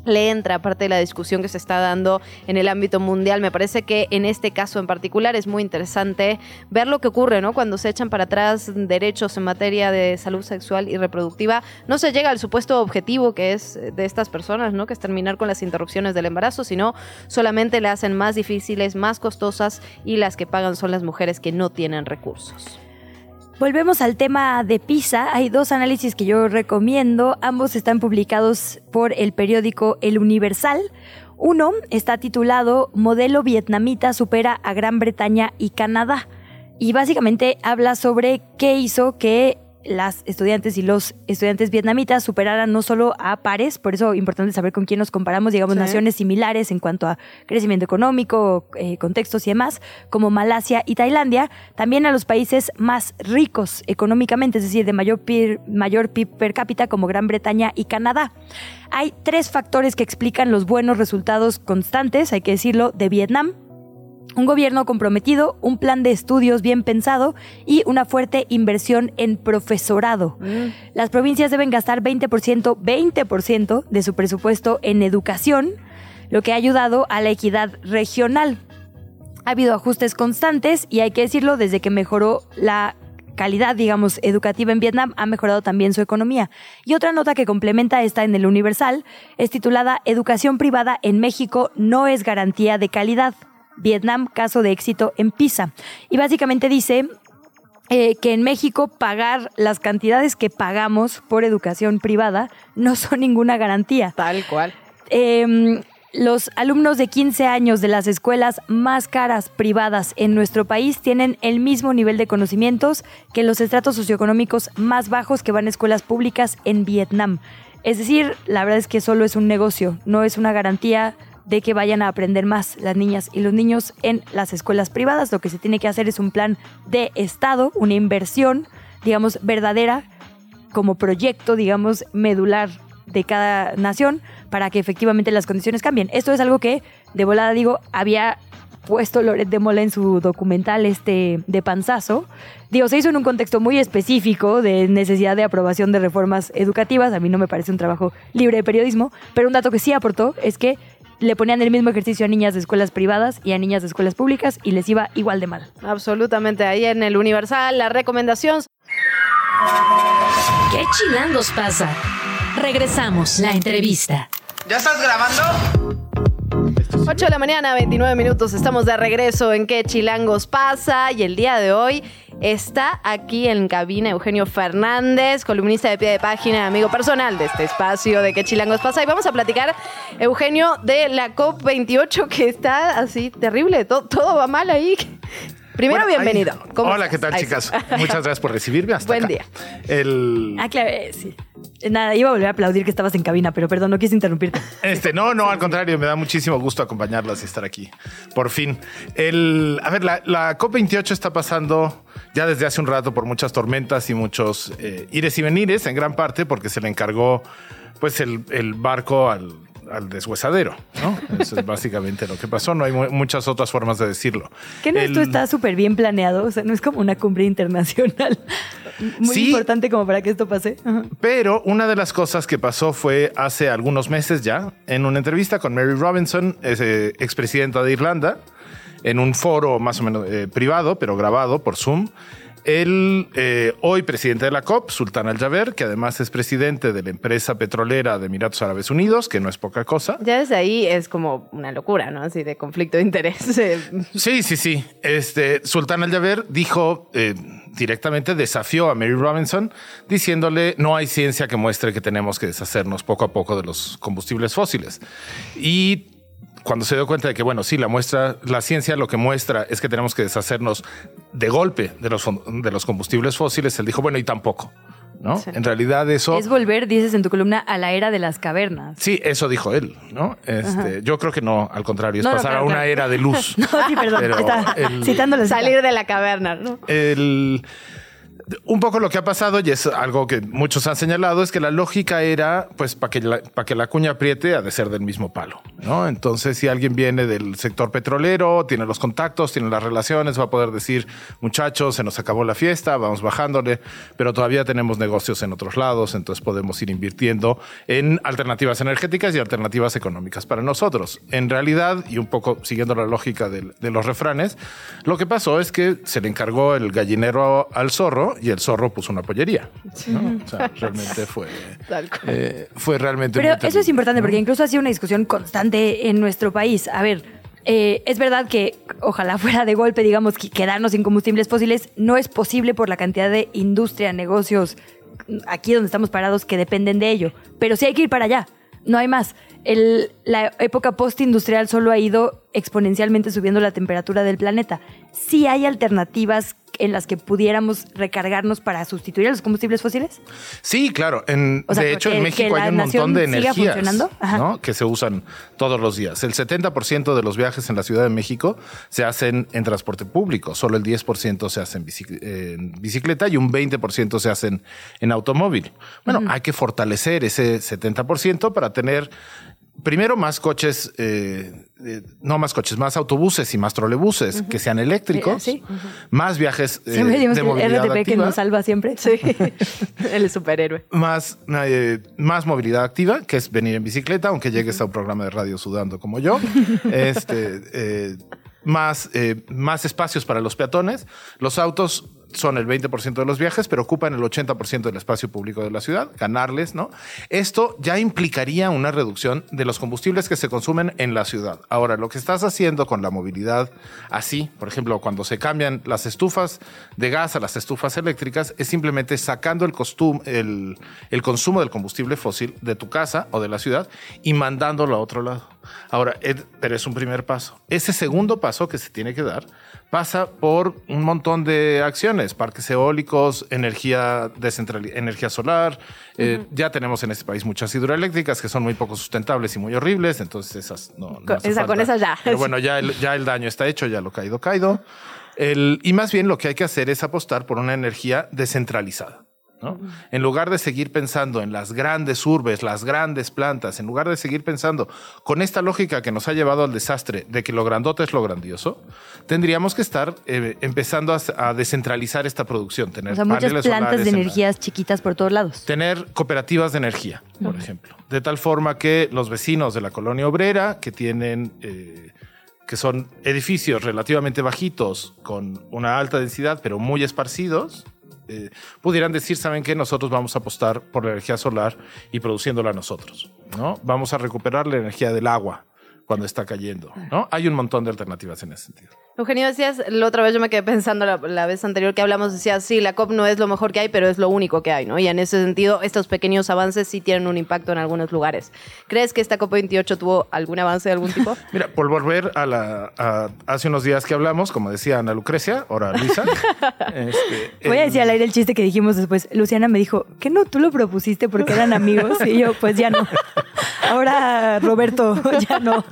le entra parte de la discusión que se está dando en el ámbito mundial. Me parece que en este caso en particular es muy interesante ver lo que ocurre, ¿no? Cuando se echan para atrás derechos en materia de salud sexual y reproductiva, no se llega al supuesto objetivo que es de estas personas, ¿no? Que es terminar con las interrupciones del embarazo, sino solamente le hacen más difíciles, más costosas y las que pagan son las mujeres que no tienen recursos. Volvemos al tema de PISA. Hay dos análisis que yo recomiendo. Ambos están publicados por el periódico El Universal. Uno está titulado Modelo vietnamita supera a Gran Bretaña y Canadá. Y básicamente habla sobre qué hizo que las estudiantes y los estudiantes vietnamitas superaran no solo a pares, por eso es importante saber con quién nos comparamos, digamos, sí. naciones similares en cuanto a crecimiento económico, eh, contextos y demás, como Malasia y Tailandia, también a los países más ricos económicamente, es decir, de mayor PIB, mayor PIB per cápita como Gran Bretaña y Canadá. Hay tres factores que explican los buenos resultados constantes, hay que decirlo, de Vietnam, un gobierno comprometido, un plan de estudios bien pensado y una fuerte inversión en profesorado. Mm. Las provincias deben gastar 20%, 20% de su presupuesto en educación, lo que ha ayudado a la equidad regional. Ha habido ajustes constantes y hay que decirlo, desde que mejoró la calidad, digamos, educativa en Vietnam, ha mejorado también su economía. Y otra nota que complementa esta en el Universal es titulada Educación privada en México no es garantía de calidad. Vietnam, caso de éxito en PISA. Y básicamente dice eh, que en México pagar las cantidades que pagamos por educación privada no son ninguna garantía. Tal cual. Eh, los alumnos de 15 años de las escuelas más caras privadas en nuestro país tienen el mismo nivel de conocimientos que los estratos socioeconómicos más bajos que van a escuelas públicas en Vietnam. Es decir, la verdad es que solo es un negocio, no es una garantía de que vayan a aprender más las niñas y los niños en las escuelas privadas. Lo que se tiene que hacer es un plan de Estado, una inversión, digamos, verdadera, como proyecto, digamos, medular de cada nación para que efectivamente las condiciones cambien. Esto es algo que, de volada digo, había puesto Loret de Mola en su documental este de Panzazo. Digo, se hizo en un contexto muy específico de necesidad de aprobación de reformas educativas. A mí no me parece un trabajo libre de periodismo, pero un dato que sí aportó es que le ponían el mismo ejercicio a niñas de escuelas privadas y a niñas de escuelas públicas y les iba igual de mal. Absolutamente. Ahí en el Universal, la recomendación. ¿Qué chilangos pasa? Regresamos, la entrevista. ¿Ya estás grabando? 8 de la mañana, 29 minutos. Estamos de regreso en ¿Qué chilangos pasa? Y el día de hoy está aquí en cabina Eugenio Fernández, columnista de pie de página, amigo personal de este espacio de qué chilangos pasa. Y vamos a platicar, Eugenio, de la COP28 que está así terrible, todo, todo va mal ahí. Primero, bueno, bienvenido. Hola, ¿qué tal, ahí chicas? Muchas gracias por recibirme. Hasta Buen acá. día. El... Ah, claro, sí. Nada, iba a volver a aplaudir que estabas en cabina, pero perdón, no quise interrumpirte. Este, no, no, al contrario, me da muchísimo gusto acompañarlas y estar aquí. Por fin. El, a ver, la, la COP28 está pasando ya desde hace un rato por muchas tormentas y muchos eh, ires y venires, en gran parte porque se le encargó pues el, el barco al, al deshuesadero, ¿no? Eso es básicamente lo que pasó. No hay mu- muchas otras formas de decirlo. ¿Qué no El- esto está súper bien planeado? O sea, no es como una cumbre internacional muy Sí. importante como para que esto pase. Ajá. Pero una de las cosas que pasó fue hace algunos meses ya, en una entrevista con Mary Robinson, es, expresidenta de Irlanda, en un foro más o menos eh, privado, pero grabado por Zoom. El eh, hoy presidente de la COP, Sultan Al-Jaber, que además es presidente de la empresa petrolera de Emiratos Árabes Unidos, que no es poca cosa. Ya desde ahí es como una locura, ¿no? Así de conflicto de interés. Eh, Sí, sí, sí. Este Sultan Al-Jaber dijo eh, directamente, desafió a Mary Robinson diciéndole no hay ciencia que muestre que tenemos que deshacernos poco a poco de los combustibles fósiles. Y cuando se dio cuenta de que, bueno, sí, la muestra, la ciencia lo que muestra es que tenemos que deshacernos de golpe de los, de los combustibles fósiles, él dijo, bueno, y tampoco, ¿no? Sí. En realidad eso... Es volver, dices en tu columna, a la era de las cavernas. Sí, eso dijo él, ¿no? Este, yo creo que no, al contrario, es No, no, pasar claro, a una claro. era de luz. No, sí, perdón. Pero está el- citándolo. Salir de la caverna, ¿no? el, un poco lo que ha pasado, y es algo que muchos han señalado, es que la lógica era, pues, para que, la, que la cuña apriete, ha de ser del mismo palo, ¿no? Entonces, si alguien viene del sector petrolero, tiene los contactos, tiene las relaciones, va a poder decir, muchachos, se nos acabó la fiesta, vamos bajándole, pero todavía tenemos negocios en otros lados, entonces podemos ir invirtiendo en alternativas energéticas y alternativas económicas para nosotros. En realidad, y un poco siguiendo la lógica de los refranes, lo que pasó es que se le encargó el gallinero al zorro y el zorro puso una pollería. ¿no? O sea, realmente fue, eh, fue realmente Pero eso es importante ¿no? porque incluso ha sido una discusión constante en nuestro país. A ver, eh, es verdad que ojalá fuera de golpe, digamos, que quedarnos sin combustibles fósiles no es posible por la cantidad de industria, negocios aquí donde estamos parados que dependen de ello. Pero sí hay que ir para allá. No hay más. El- la época postindustrial solo ha ido exponencialmente subiendo la temperatura del planeta. Sí hay alternativas en las que pudiéramos recargarnos para sustituir a los combustibles fósiles. Sí, claro. En- O sea, de hecho, en México hay un montón de energías que se usan todos los días. El 70% de los viajes en la Ciudad de México se hacen en transporte público. Solo el 10% se hace en, bici- en bicicleta y un 20% se hacen en automóvil. Bueno, hay que fortalecer ese 70% para tener Primero, más coches, eh, eh, no más coches, más autobuses y más trolebuses que sean eléctricos, Sí. más viajes eh, Siempre decimos de que el movilidad RTP que activa. nos salva siempre. Sí. El superhéroe. más, eh, más movilidad activa, que es venir en bicicleta, aunque llegues a un programa de radio sudando como yo. este, eh, más, eh, más espacios para los peatones. Los autos son el 20% de los viajes, pero ocupan el 80% del espacio público de la ciudad, ganarles, ¿no? Esto ya implicaría una reducción de los combustibles que se consumen en la ciudad. Ahora, lo que estás haciendo con la movilidad así, por ejemplo, cuando se cambian las estufas de gas a las estufas eléctricas, es simplemente sacando el, costum- el, el consumo del combustible fósil de tu casa o de la ciudad y mandándolo a otro lado. Ahora, pero es un primer paso. Ese segundo paso que se tiene que dar pasa por un montón de acciones, parques eólicos, energía energía solar. Eh, Ya tenemos en este país muchas hidroeléctricas que son muy poco sustentables y muy horribles, entonces esas no. no Con- hace esa- con esas ya. Pero bueno, ya el, ya el daño está hecho, ya lo caído, caído. El, y más bien lo que hay que hacer es apostar por una energía descentralizada. ¿No? En lugar de seguir pensando en las grandes urbes, las grandes plantas, en lugar de seguir pensando con esta lógica que nos ha llevado al desastre de que lo grandote es lo grandioso, tendríamos que estar eh, empezando a, a descentralizar esta producción, tener O sea, muchas plantas de en la- energías chiquitas por todos lados. tener cooperativas de energía, por ejemplo, de tal forma que los vecinos de la colonia obrera que tienen eh, que son edificios relativamente bajitos con una alta densidad pero muy esparcidos eh, pudieran decir saben que nosotros vamos a apostar por la energía solar y produciéndola nosotros, no vamos a recuperar la energía del agua cuando está cayendo, ¿no? Hay un montón de alternativas en ese sentido. Eugenio, decías, la otra vez yo me quedé pensando la, la, vez anterior que hablamos, decías, sí, la COP no es lo mejor que hay, pero es lo único que hay, ¿no? Y en ese sentido, estos pequeños avances sí tienen un impacto en algunos lugares. ¿Crees que esta COP28 tuvo algún avance de algún tipo? Mira, por volver a la a hace unos días que hablamos, como decía Ana Lucrecia, ahora Luisa. este, Voy a decir al aire el chiste que dijimos después. Luciana me dijo, ¿qué no tú lo propusiste porque eran amigos? Y yo, pues ya no. Ahora, Roberto, ya no.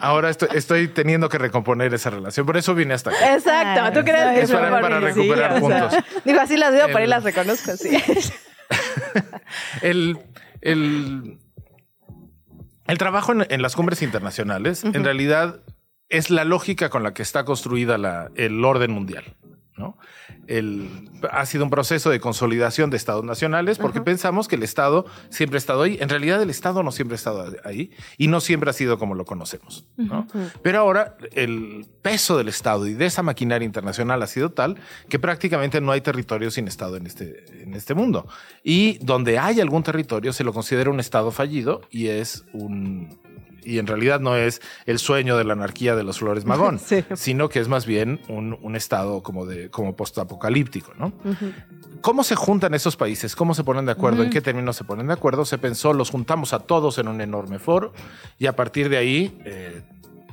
Ahora estoy, estoy teniendo que recomponer esa relación. Por eso vine hasta acá. Exacto. ¿Tú crees que es para, para recuperar sí, puntos? O sea, digo, así las veo, el, por ahí las reconozco, sí. el, el, el, trabajo en, en, las cumbres internacionales, uh -huh. en realidad, es la lógica con la que está construida la, el orden mundial. ¿No? El, ha sido un proceso de consolidación de estados nacionales porque uh -huh. pensamos que el Estado siempre ha estado ahí. En realidad el Estado no siempre ha estado ahí y no siempre ha sido como lo conocemos. ¿no? Uh -huh. Pero ahora el peso del Estado y de esa maquinaria internacional ha sido tal que prácticamente no hay territorio sin Estado en este, en este mundo. Y donde hay algún territorio se lo considera un Estado fallido y es un, y en realidad no es el sueño de la anarquía de los Flores Magón, sí. sino que es más bien un, un estado como de como postapocalíptico, ¿no? Uh -huh. ¿Cómo se juntan esos países? ¿Cómo se ponen de acuerdo? Uh -huh. ¿En qué términos se ponen de acuerdo? Se pensó, los juntamos a todos en un enorme foro y a partir de ahí eh,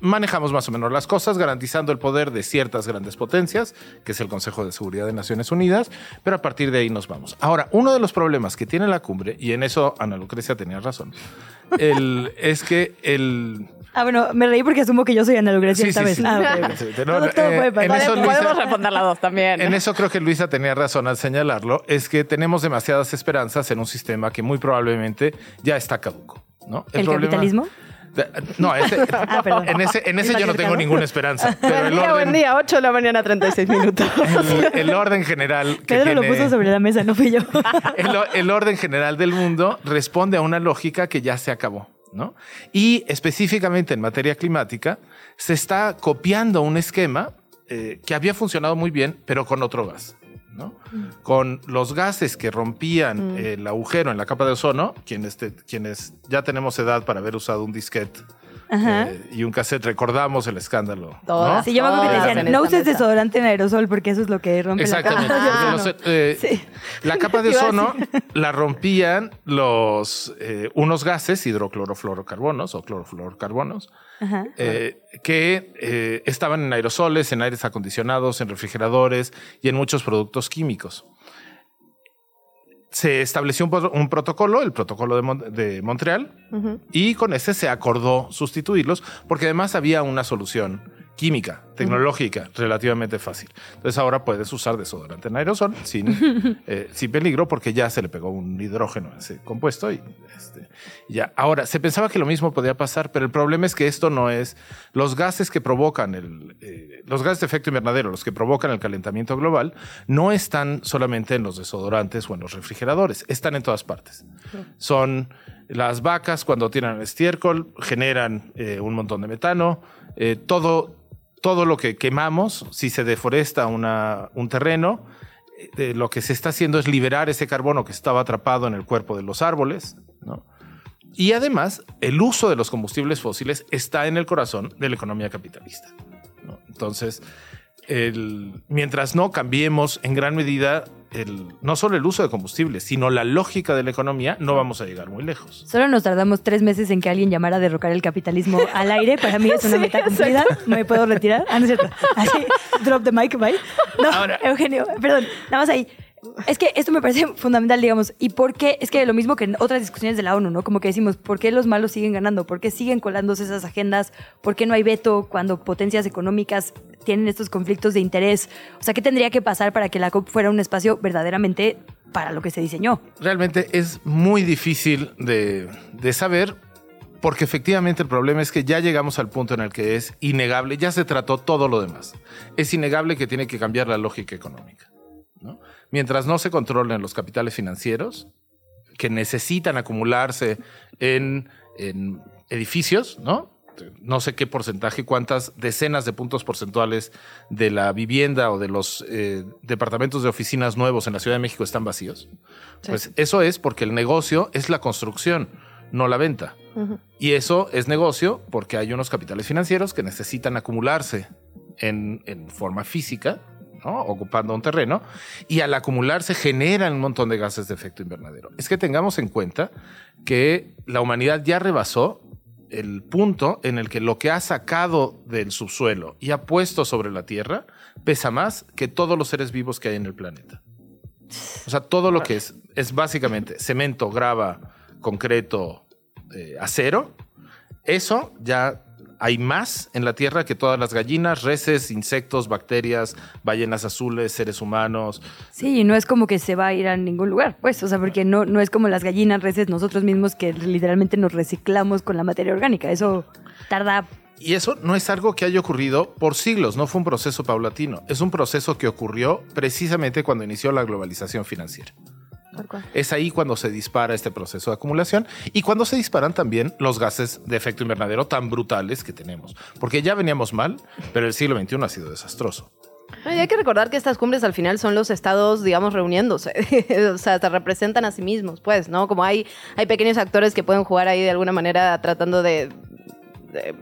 manejamos más o menos las cosas, garantizando el poder de ciertas grandes potencias, que es el Consejo de Seguridad de Naciones Unidas, pero a partir de ahí nos vamos. Ahora, uno de los problemas que tiene la cumbre, y en eso Ana Lucrecia tenía razón, el, es que el... Ah, bueno, me reí porque asumo que yo soy Ana Lucrecia sí, esta sí, vez. Sí. Ah, okay. no, todo, todo eh, puede pasar. Podemos responder las dos también. En eso creo que Luisa tenía razón al señalarlo, es que tenemos demasiadas esperanzas en un sistema que muy probablemente ya está caduco. ¿no? ¿El, ¿El problema, capitalismo? No, ah, en ese, en ese yo no tengo ninguna esperanza. Pero buen, día, orden, buen día, 8 de la mañana, 36 minutos. El, el orden general. Que Pedro tiene, lo puso sobre la mesa, no fui yo. El, el, orden general del mundo responde a una lógica que ya se acabó. ¿no? Y específicamente en materia climática, se está copiando un esquema eh, que había funcionado muy bien, pero con otro gas. ¿No? Mm. Con los gases que rompían mm. el agujero en la capa de ozono, quienes, te, quienes ya tenemos edad para haber usado un disquete eh, y un cassette, recordamos el escándalo. ¿no? Sí, yo me acuerdo que te decían, no uses desodorante en aerosol porque eso es lo que rompe Exactamente. la capa. Los, eh, sí. La capa de ozono la rompían los, eh, unos gases, hidroclorofluorocarbonos o clorofluorocarbonos, eh, que eh, estaban en aerosoles, en aires acondicionados, en refrigeradores y en muchos productos químicos. Se estableció un, un protocolo, el protocolo de, Mon de Montreal, uh -huh. y con ese se acordó sustituirlos, porque además había una solución química, tecnológica, uh -huh. relativamente fácil. Entonces ahora puedes usar desodorante en aerosol sin, eh, sin peligro porque ya se le pegó un hidrógeno a ese compuesto y este, ya. Ahora, se pensaba que lo mismo podía pasar, pero el problema es que esto no es los gases que provocan el, eh, los gases de efecto invernadero, los que provocan el calentamiento global, no están solamente en los desodorantes o en los refrigeradores, están en todas partes. Uh -huh. Son las vacas cuando tiran estiércol, generan eh, un montón de metano, todo todo lo que quemamos, si se deforesta un terreno, eh, lo que se está haciendo es liberar ese carbono que estaba atrapado en el cuerpo de los árboles. ¿no? Y además, el uso de los combustibles fósiles está en el corazón de la economía capitalista. Entonces, mientras no cambiemos en gran medida el, no solo el uso de combustibles, sino la lógica de la economía, no vamos a llegar muy lejos. Solo nos tardamos tres meses en que alguien llamara a derrocar el capitalismo al aire. Para mí es una sí, meta cumplida. Me puedo retirar. Ah, no es cierto. Así, drop the mic, bye. No, Ahora. Eugenio, perdón, nada más ahí. Es que esto me parece fundamental, digamos. ¿Y por qué? Es que lo mismo que en otras discusiones de la ONU, ¿no? Como que decimos, ¿por qué los malos siguen ganando? ¿Por qué siguen colándose esas agendas? ¿Por qué no hay veto cuando potencias económicas tienen estos conflictos de interés? O sea, ¿qué tendría que pasar para que la COP fuera un espacio verdaderamente para lo que se diseñó? Realmente es muy difícil de, de saber porque efectivamente el problema es que ya llegamos al punto en el que es innegable, ya se trató todo lo demás. Es innegable que tiene que cambiar la lógica económica. ¿no? Mientras no se controlen los capitales financieros, que necesitan acumularse en, en edificios, ¿no? no sé qué porcentaje, cuántas decenas de puntos porcentuales de la vivienda o de los eh, departamentos de oficinas nuevos en la Ciudad de México están vacíos. Sí. Pues eso es porque el negocio es la construcción, no la venta. Y eso es negocio porque hay unos capitales financieros que necesitan acumularse en, en forma física, ocupando un terreno, y al acumularse generan un montón de gases de efecto invernadero. Es que tengamos en cuenta que la humanidad ya rebasó el punto en el que lo que ha sacado del subsuelo y ha puesto sobre la Tierra pesa más que todos los seres vivos que hay en el planeta. O sea, todo lo que es, es básicamente cemento, grava, concreto, eh, acero. Eso ya hay más en la Tierra que todas las gallinas, reses, insectos, bacterias, ballenas azules, seres humanos. Sí, y no es como que se va a ir a ningún lugar, pues, o sea, porque no, no es como las gallinas, reses, nosotros mismos que literalmente nos reciclamos con la materia orgánica. Eso tarda y eso no es algo que haya ocurrido por siglos, no fue un proceso paulatino, es un proceso que ocurrió precisamente cuando inició la globalización financiera. Es ahí cuando se dispara este proceso de acumulación y cuando se disparan también los gases de efecto invernadero tan brutales que tenemos. Porque ya veníamos mal, pero el siglo XXI ha sido desastroso. Y hay que recordar que estas cumbres al final son los estados, digamos, reuniéndose. o sea, se representan a sí mismos, pues, ¿no? Como hay, hay pequeños actores que pueden jugar ahí de alguna manera tratando de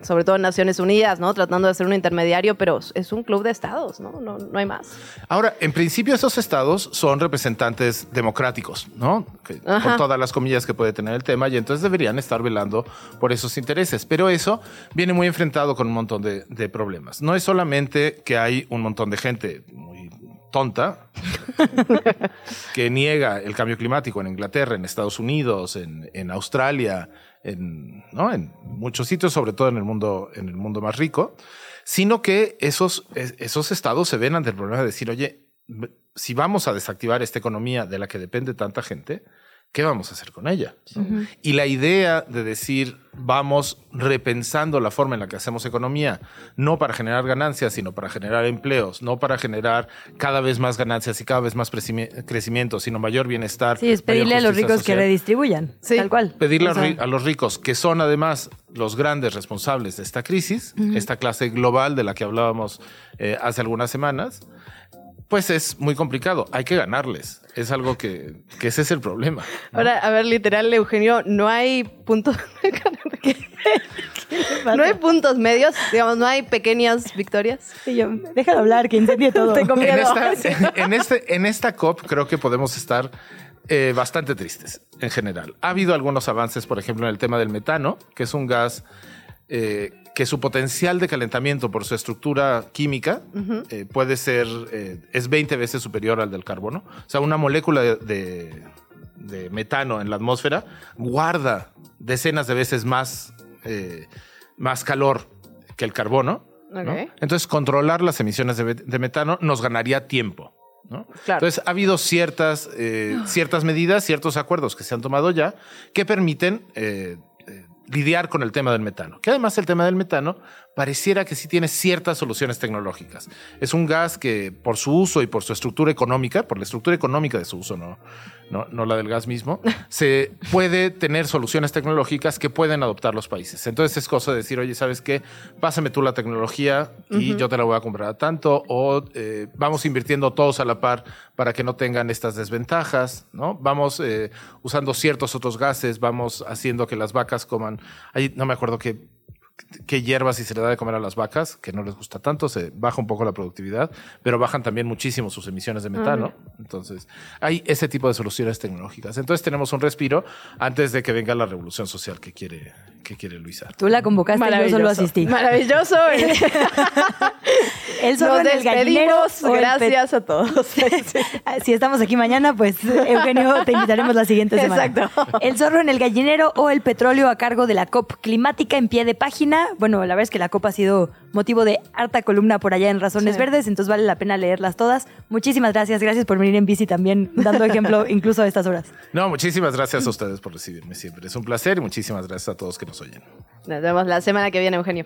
sobre todo en Naciones Unidas, ¿no? Tratando de ser un intermediario, pero es un club de estados, ¿no? No, no hay más. Ahora, en principio esos estados son representantes democráticos, ¿no? con todas las comillas que puede tener el tema, y entonces deberían estar velando por esos intereses. Pero eso viene muy enfrentado con un montón de, problemas. No es solamente que hay un montón de gente muy tonta que niega el cambio climático en Inglaterra, en Estados Unidos, en, en Australia, en, muchos sitios, sobre todo en el mundo, en el mundo más rico, sino que esos, esos estados se ven ante el problema de decir, oye, si vamos a desactivar esta economía de la que depende tanta gente, ¿qué vamos a hacer con ella? Y la idea de decir, vamos repensando la forma en la que hacemos economía, no para generar ganancias, sino para generar empleos, no para generar cada vez más ganancias y cada vez más crecimiento, sino mayor bienestar. Sí, es pedirle a los ricos que redistribuyan, tal cual. Pedirle a los ricos, que son además los grandes responsables de esta crisis, esta clase global de la que hablábamos eh, hace algunas semanas, pues es muy complicado. Hay que ganarles. Es algo que, que ese es el problema. Ahora, a ver, literal, Eugenio, no hay puntos. no hay puntos medios, digamos, no hay pequeñas victorias. Sí, yo, déjalo hablar, que incendie todo. en, esta, en, este, en esta COP creo que podemos estar eh, bastante tristes en general. Ha habido algunos avances, por ejemplo, en el tema del metano, que es un gas eh, que su potencial de calentamiento por su estructura química eh, puede ser, eh, es 20 veces superior al del carbono. O sea, una molécula de, metano en la atmósfera guarda decenas de veces más, eh, más calor que el carbono. Entonces, controlar las emisiones de, metano nos ganaría tiempo. Entonces, ha habido ciertas, ciertas medidas, ciertos acuerdos que se han tomado ya que permiten lidiar con el tema del metano. Que además el tema del metano pareciera que sí tiene ciertas soluciones tecnológicas. Es un gas que por su uso y por su estructura económica, por la estructura económica de su uso, no, no, la del gas mismo, se puede tener soluciones tecnológicas que pueden adoptar los países. Entonces es cosa de decir, oye, ¿sabes qué? Pásame tú la tecnología y yo te la voy a comprar a tanto, o eh, vamos invirtiendo todos a la par para que no tengan estas desventajas, ¿no? Vamos eh, usando ciertos otros gases, vamos haciendo que las vacas coman, ahí no me acuerdo qué qué hierbas si se le da de comer a las vacas, que no les gusta tanto, se baja un poco la productividad, pero bajan también muchísimo sus emisiones de metano. Entonces, hay ese tipo de soluciones tecnológicas. Entonces, tenemos un respiro antes de que venga la revolución social que quiere, que quiere Luisa. Tú la convocaste, yo solo asistí. Maravilloso. el zorro en el gallinero. Gracias a todos. si estamos aquí mañana, pues Eugenio, te invitaremos la siguiente semana. Exacto. El zorro en el gallinero o el petróleo a cargo de la COP climática en pie de página bueno, la verdad es que la copa ha sido motivo de harta columna por allá en Razones Verdes, entonces vale la pena leerlas todas. Muchísimas gracias, gracias por venir en bici también, dando ejemplo incluso a estas horas. No, muchísimas gracias a ustedes por recibirme siempre. Es un placer y muchísimas gracias a todos que nos oyen. Nos vemos la semana que viene, Eugenio.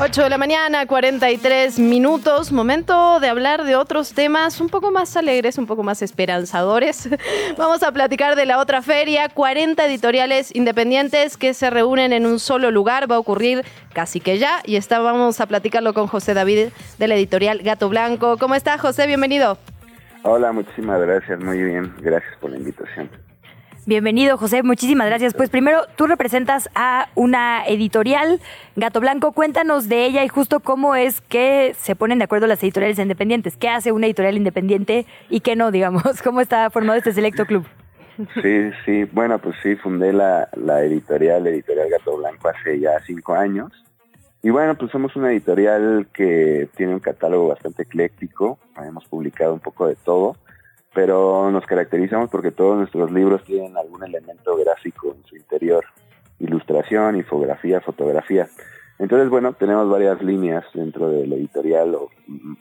8 de la mañana, 43 minutos. Momento de hablar de otros temas un poco más alegres, un poco más esperanzadores. Vamos a platicar de la otra feria, 40 editoriales independientes que se reúnen en un solo lugar. Va a ocurrir casi que ya y está, vamos a platicarlo con José David de la editorial Gato Blanco. ¿Cómo está José? Bienvenido. Hola, muchísimas gracias. Muy bien. Gracias por la invitación. Bienvenido, José. Muchísimas gracias. Pues primero, tú representas a una editorial, Gato Blanco. Cuéntanos de ella y justo cómo es que se ponen de acuerdo las editoriales independientes. ¿Qué hace una editorial independiente y qué no, digamos? ¿Cómo está formado este selecto club? Sí, sí. Bueno, pues sí, fundé la, la editorial, Editorial Gato Blanco, hace ya cinco años. Y bueno, pues somos una editorial que tiene un catálogo bastante ecléctico. Hemos publicado un poco de todo pero nos caracterizamos porque todos nuestros libros tienen algún elemento gráfico en su interior, ilustración, infografía, fotografía. Entonces, bueno, tenemos varias líneas dentro del editorial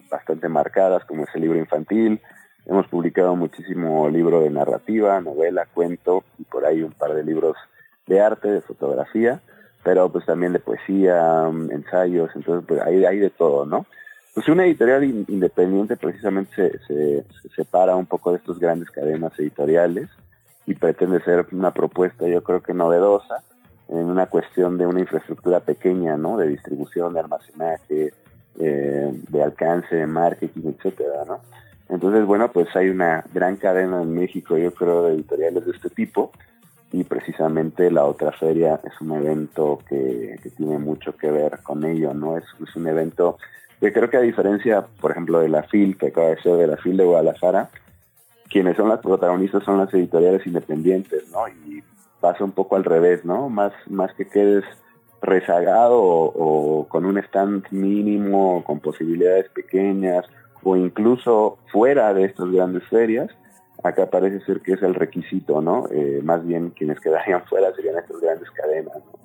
bastante marcadas, como es el libro infantil. Hemos publicado muchísimo libro de narrativa, novela, cuento y por ahí un par de libros de arte, de fotografía, pero pues también de poesía, ensayos, entonces pues hay, hay de todo, ¿no? Pues una editorial independiente precisamente se, se, separa un poco de estos grandes cadenas editoriales y pretende ser una propuesta yo creo que novedosa en una cuestión de una infraestructura pequeña, ¿no? De distribución, de almacenaje, eh, de alcance, de marketing, etcétera, ¿no? Entonces, bueno, pues hay una gran cadena en México, yo creo, de editoriales de este tipo y precisamente la otra feria es un evento que, tiene mucho que ver con ello, ¿no? Es, es un evento yo creo que a diferencia, por ejemplo, de la FIL, que acaba de ser de la FIL de Guadalajara, quienes son las protagonistas son las editoriales independientes, ¿no? Y pasa un poco al revés, ¿no? Más, más que quedes rezagado o, con un stand mínimo, con posibilidades pequeñas, o incluso fuera de estas grandes ferias, acá parece ser que es el requisito, ¿no? Eh, más bien quienes quedarían fuera serían estas grandes cadenas, ¿no?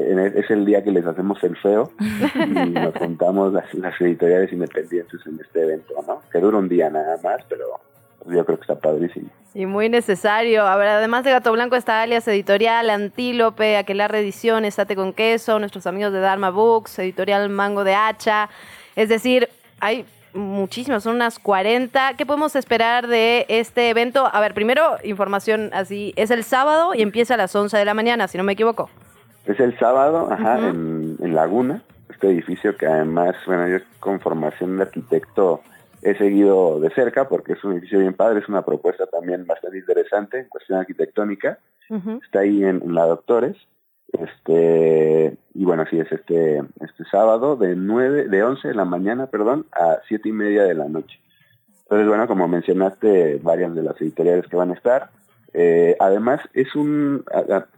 E, es el día que les hacemos el feo y nos juntamos las, editoriales independientes en este evento, ¿no? Que dura un día nada más, pero yo creo que está padrísimo. Y muy necesario. A ver, además de Gato Blanco está Alias Editorial, Antílope, Aquelarre Ediciones, Estate con Queso, nuestros amigos de Dharma Books, Editorial Mango de Hacha. Es decir, hay muchísimas, son unas 40. ¿Qué podemos esperar de este evento? A ver, primero, información así. Es el sábado y empieza a las 11 de la mañana, si no me equivoco. Es el sábado, ajá, en, Laguna, este edificio que además, bueno, yo con formación de arquitecto he seguido de cerca porque es un edificio bien padre, es una propuesta también bastante interesante en cuestión arquitectónica. Está ahí en, la Doctores. Este, y bueno, así es este, este sábado de nueve, de 11 de la mañana, perdón, a siete y media de la noche. Entonces, bueno, como mencionaste, varias de las editoriales que van a estar, eh, además, es un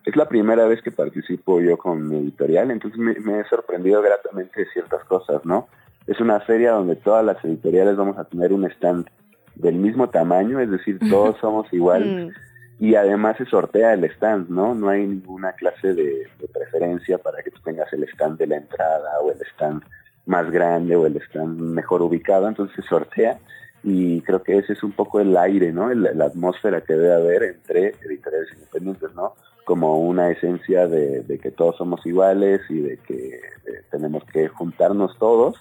es la primera vez que participo yo con mi editorial, entonces me, he sorprendido gratamente de ciertas cosas, ¿no? Es una feria donde todas las editoriales vamos a tener un stand del mismo tamaño, es decir, todos somos iguales. Mm. Y además se sortea el stand, ¿no? No hay ninguna clase de, de preferencia para que tú tengas el stand de la entrada o el stand más grande o el stand mejor ubicado, entonces se sortea y creo que ese es un poco el aire, ¿no? la atmósfera que debe haber entre editoriales independientes, ¿no? Como una esencia de, que todos somos iguales y de que tenemos que juntarnos todos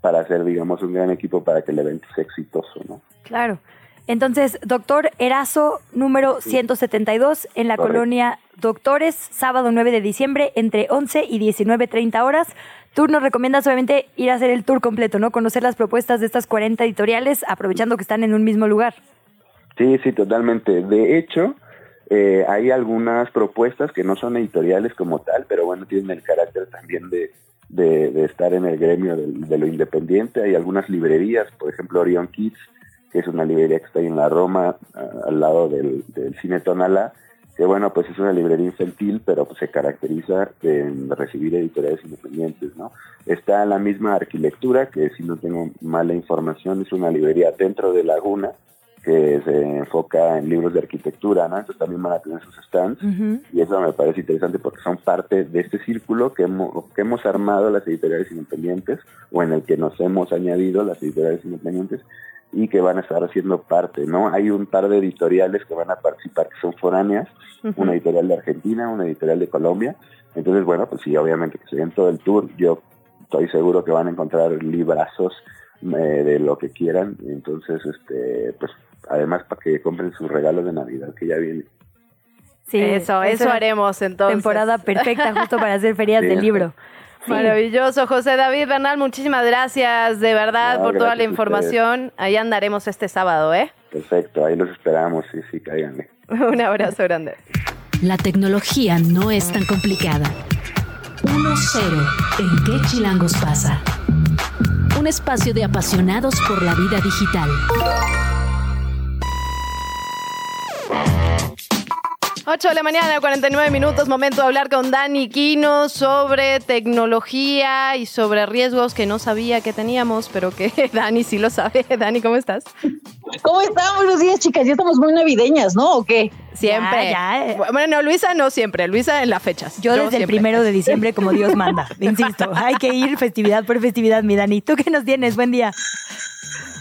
para hacer, digamos, un gran equipo para que el evento sea exitoso, ¿no? Claro. Entonces, doctor Erazo, número 172, en la colonia Doctores, sábado 9 de diciembre, entre 11 y 19.30 horas. Tú nos recomiendas obviamente ir a hacer el tour completo, ¿no? Conocer las propuestas de estas 40 editoriales, aprovechando que están en un mismo lugar. Sí, sí, totalmente. De hecho, eh, hay algunas propuestas que no son editoriales como tal, pero bueno, tienen el carácter también de, de, estar en el gremio de, lo independiente. Hay algunas librerías, por ejemplo, Orion Kids, que es una librería que está ahí en la Roma, al lado del, del Cine Tonala, que bueno, pues es una librería infantil, pero pues se caracteriza en recibir editoriales independientes, ¿no? Está la misma arquitectura, que si no tengo mala información, es una librería dentro de Laguna, que se enfoca en libros de arquitectura, ¿no? Entonces también van a tener sus stands, y eso me parece interesante porque son parte de este círculo que hemos, que hemos armado las editoriales independientes, o en el que nos hemos añadido las editoriales independientes, y que van a estar haciendo parte, ¿no? Hay un par de editoriales que van a participar que son foráneas, una editorial de Argentina, una editorial de Colombia. Entonces, bueno, pues sí, obviamente que se den todo el tour. Yo estoy seguro que van a encontrar librazos eh, de lo que quieran. Entonces, este, pues además para que compren sus regalos de Navidad que ya viene. Sí, eso, eso haremos entonces. Temporada perfecta justo para hacer ferias Sí, del libro. Maravilloso, José David Bernal, muchísimas gracias de verdad No, por toda la información. Ahí andaremos este sábado, ¿eh? Perfecto, ahí los esperamos, sí, sí, cáiganle. Un abrazo grande. La tecnología no es tan complicada. 1-0. ¿En qué chilangos pasa? Un espacio de apasionados por la vida digital. 8 de la mañana, 49 minutos, momento de hablar con Dani Quino sobre tecnología y sobre riesgos que no sabía que teníamos, pero que Dani sí lo sabe. Dani, ¿cómo estás? ¿Cómo están? Buenos días, chicas. Ya estamos muy navideñas, ¿no? ¿O qué? Siempre. Ya, ya. Bueno, no, Luisa no siempre, Luisa en las fechas. Yo desde el primero de diciembre, como Dios manda. Insisto, hay que ir festividad por festividad, mi Dani. ¿Tú qué nos tienes? Buen día.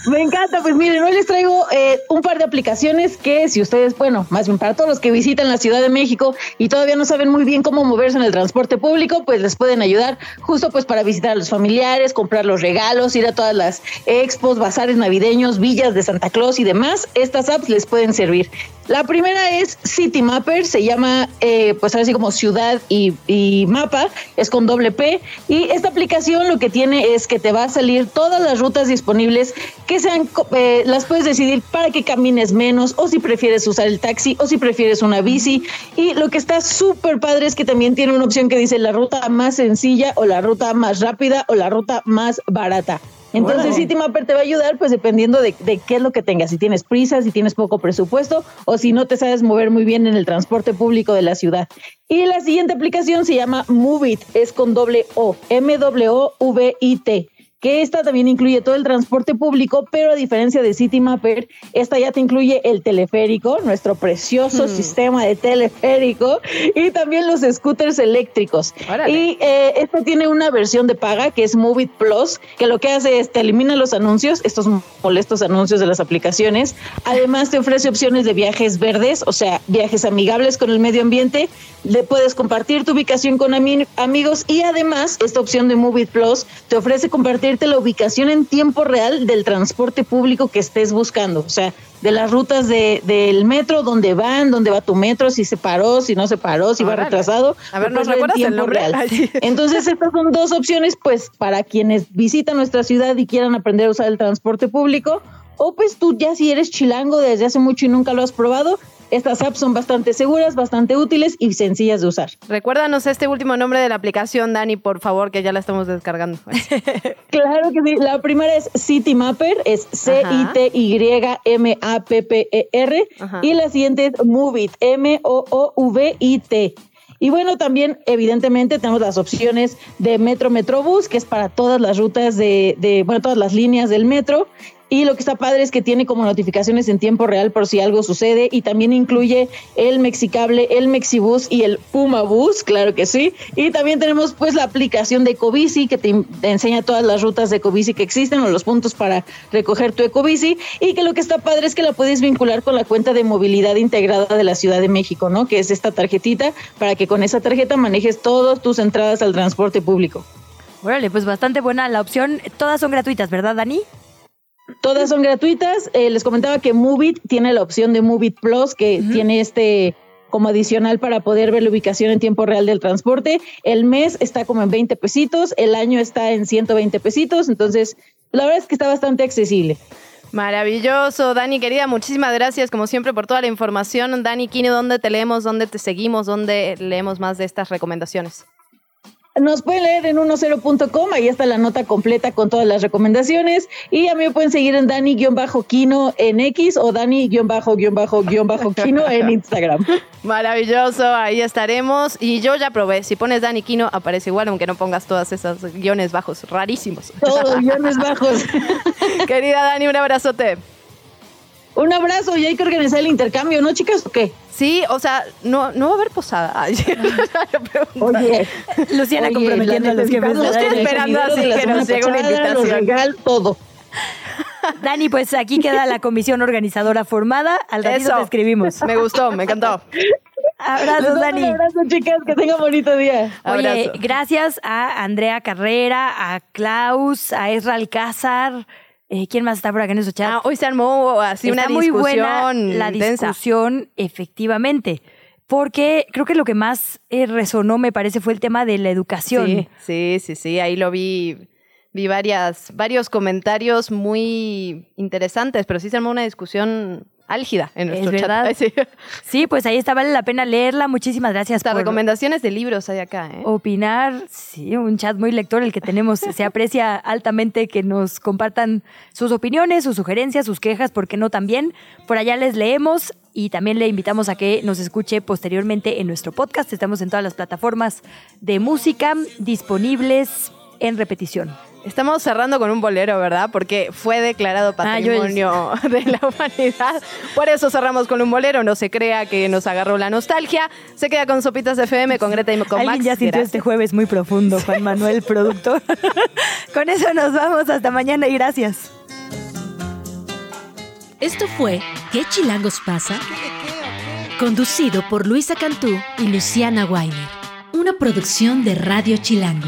Me encanta, pues miren, hoy les traigo eh, un par de aplicaciones que si ustedes, bueno, más bien para todos los que visitan la Ciudad de México y todavía no saben muy bien cómo moverse en el transporte público, pues les pueden ayudar justo pues para visitar a los familiares, comprar los regalos, ir a todas las expos, bazares navideños, villas de Santa Claus y demás. Estas apps les pueden servir. La primera es City Mapper, se llama eh, pues ahora sí como ciudad y, mapa, es con doble P. Y esta aplicación lo que tiene es que te va a salir todas las rutas disponibles que sean, eh, las puedes decidir para que camines menos o si prefieres usar el taxi o si prefieres una bici. Y lo que está súper padre es que también tiene una opción que dice la ruta más sencilla o la ruta más rápida o la ruta más barata. Entonces, Mapper te va a ayudar, pues dependiendo de, de qué es lo que tengas. Si tienes prisa, si tienes poco presupuesto o si no te sabes mover muy bien en el transporte público de la ciudad. Y la siguiente aplicación se llama Movit, es con doble O, M-W-V-I-T que esta también incluye todo el transporte público, pero a diferencia de City Mapper, esta ya te incluye el teleférico, nuestro precioso sistema de teleférico, y también los scooters eléctricos. Y eh, esta tiene una versión de paga que es Move It Plus, que lo que hace es te elimina los anuncios, estos molestos anuncios de las aplicaciones. Además te ofrece opciones de viajes verdes, o sea, viajes amigables con el medio ambiente. Le puedes compartir tu ubicación con ami- amigos y además esta opción de Move It Plus te ofrece compartirte la ubicación en tiempo real del transporte público que estés buscando, o sea, de las rutas de, del metro, dónde van, dónde va tu metro, si se paró, si no se paró, si va retrasado. A ver, lo ¿nos recuerdas el nombre? real. Entonces, estas son dos opciones, pues, para quienes visitan nuestra ciudad y quieran aprender a usar el transporte público, o pues tú ya si eres chilango desde hace mucho y nunca lo has probado, estas apps son bastante seguras, bastante útiles y sencillas de usar. Recuérdanos este último nombre de la aplicación, Dani, por favor, que ya la estamos descargando. Claro que sí. La primera es City Mapper, es C-I-T-Y-M-A-P-P-E-R. Y la siguiente es Movit, M-O-O-V-I-T. Y bueno, también evidentemente tenemos las opciones de Metro Metrobús, que es para todas las rutas de, de, bueno, todas las líneas del metro. Y lo que está padre es que tiene como notificaciones en tiempo real por si algo sucede y también incluye el Mexicable, el Mexibus y el Puma Bus, claro que sí. Y también tenemos pues la aplicación de Ecobici que te, te enseña todas las rutas de Ecobici que existen o los puntos para recoger tu Ecobici y que lo que está padre es que la puedes vincular con la cuenta de movilidad integrada de la Ciudad de México, ¿no? Que es esta tarjetita para que con esa tarjeta manejes todas tus entradas al transporte público. Órale, pues bastante buena la opción. Todas son gratuitas, ¿verdad, Dani? Todas son gratuitas. Eh, les comentaba que Movit tiene la opción de Movit Plus, que tiene este como adicional para poder ver la ubicación en tiempo real del transporte. El mes está como en 20 pesitos, el año está en 120 pesitos, entonces la verdad es que está bastante accesible. Maravilloso, Dani querida, muchísimas gracias como siempre por toda la información. Dani Kine, ¿dónde te leemos? ¿Dónde te seguimos? ¿Dónde leemos más de estas recomendaciones? Nos pueden leer en 10.com, ahí está la nota completa con todas las recomendaciones. Y a mí me pueden seguir en Dani-Kino en X o Dani-Kino en Instagram. Maravilloso, ahí estaremos. Y yo ya probé, si pones Dani Kino aparece igual, aunque no pongas todas esas guiones bajos, rarísimos. Todos guiones bajos. Querida Dani, un abrazote. Un abrazo y hay que organizar el intercambio, ¿no, chicas? ¿O qué? Sí, o sea, no, no va a haber posada. Ay, Oye, Luciana Oye, comprometiendo a los el aire. esperando así que nos llegue una invitación. regal, todo. Dani, pues aquí queda la comisión organizadora formada. Al ratito te escribimos. Me gustó, me encantó. Abrazos, Dani. Un abrazo, chicas, que tengan bonito día. Oye, Abrazo. gracias a Andrea Carrera, a Klaus, a Ezra Alcázar. Eh, ¿Quién más está por acá en esos chats? Ah, hoy se armó así Está una muy discusión buena la discusión, efectivamente. Porque creo que lo que más eh, resonó, me parece, fue el tema de la educación. Sí, sí, sí, sí, ahí lo vi. Vi varias, varios comentarios muy interesantes, pero sí se armó una discusión álgida en Es nuestro chat. verdad. Ay, sí. Sí, pues ahí está, vale la pena leerla. Muchísimas gracias Hasta por recomendaciones de libros hay acá, ¿eh? opinar. Sí, un chat muy lector el que tenemos. Se aprecia altamente que nos compartan sus opiniones, sus sugerencias, sus quejas, ¿por qué no también? Por allá les leemos y también le invitamos a que nos escuche posteriormente en nuestro podcast. Estamos en todas las plataformas de música disponibles en repetición. Estamos cerrando con un bolero, ¿verdad? Porque fue declarado Ah, patrimonio de la humanidad. Por eso cerramos con un bolero. No se crea que nos agarró la nostalgia. Se queda con Sopitas FM, con Greta y con Alguien Max. ya sintió Gracias. este jueves muy profundo, Juan Manuel, productor. con eso nos vamos. Hasta mañana y gracias. Esto fue ¿Qué chilangos pasa? Conducido por Luisa Cantú y Luciana Weiner. Una producción de Radio Chilango.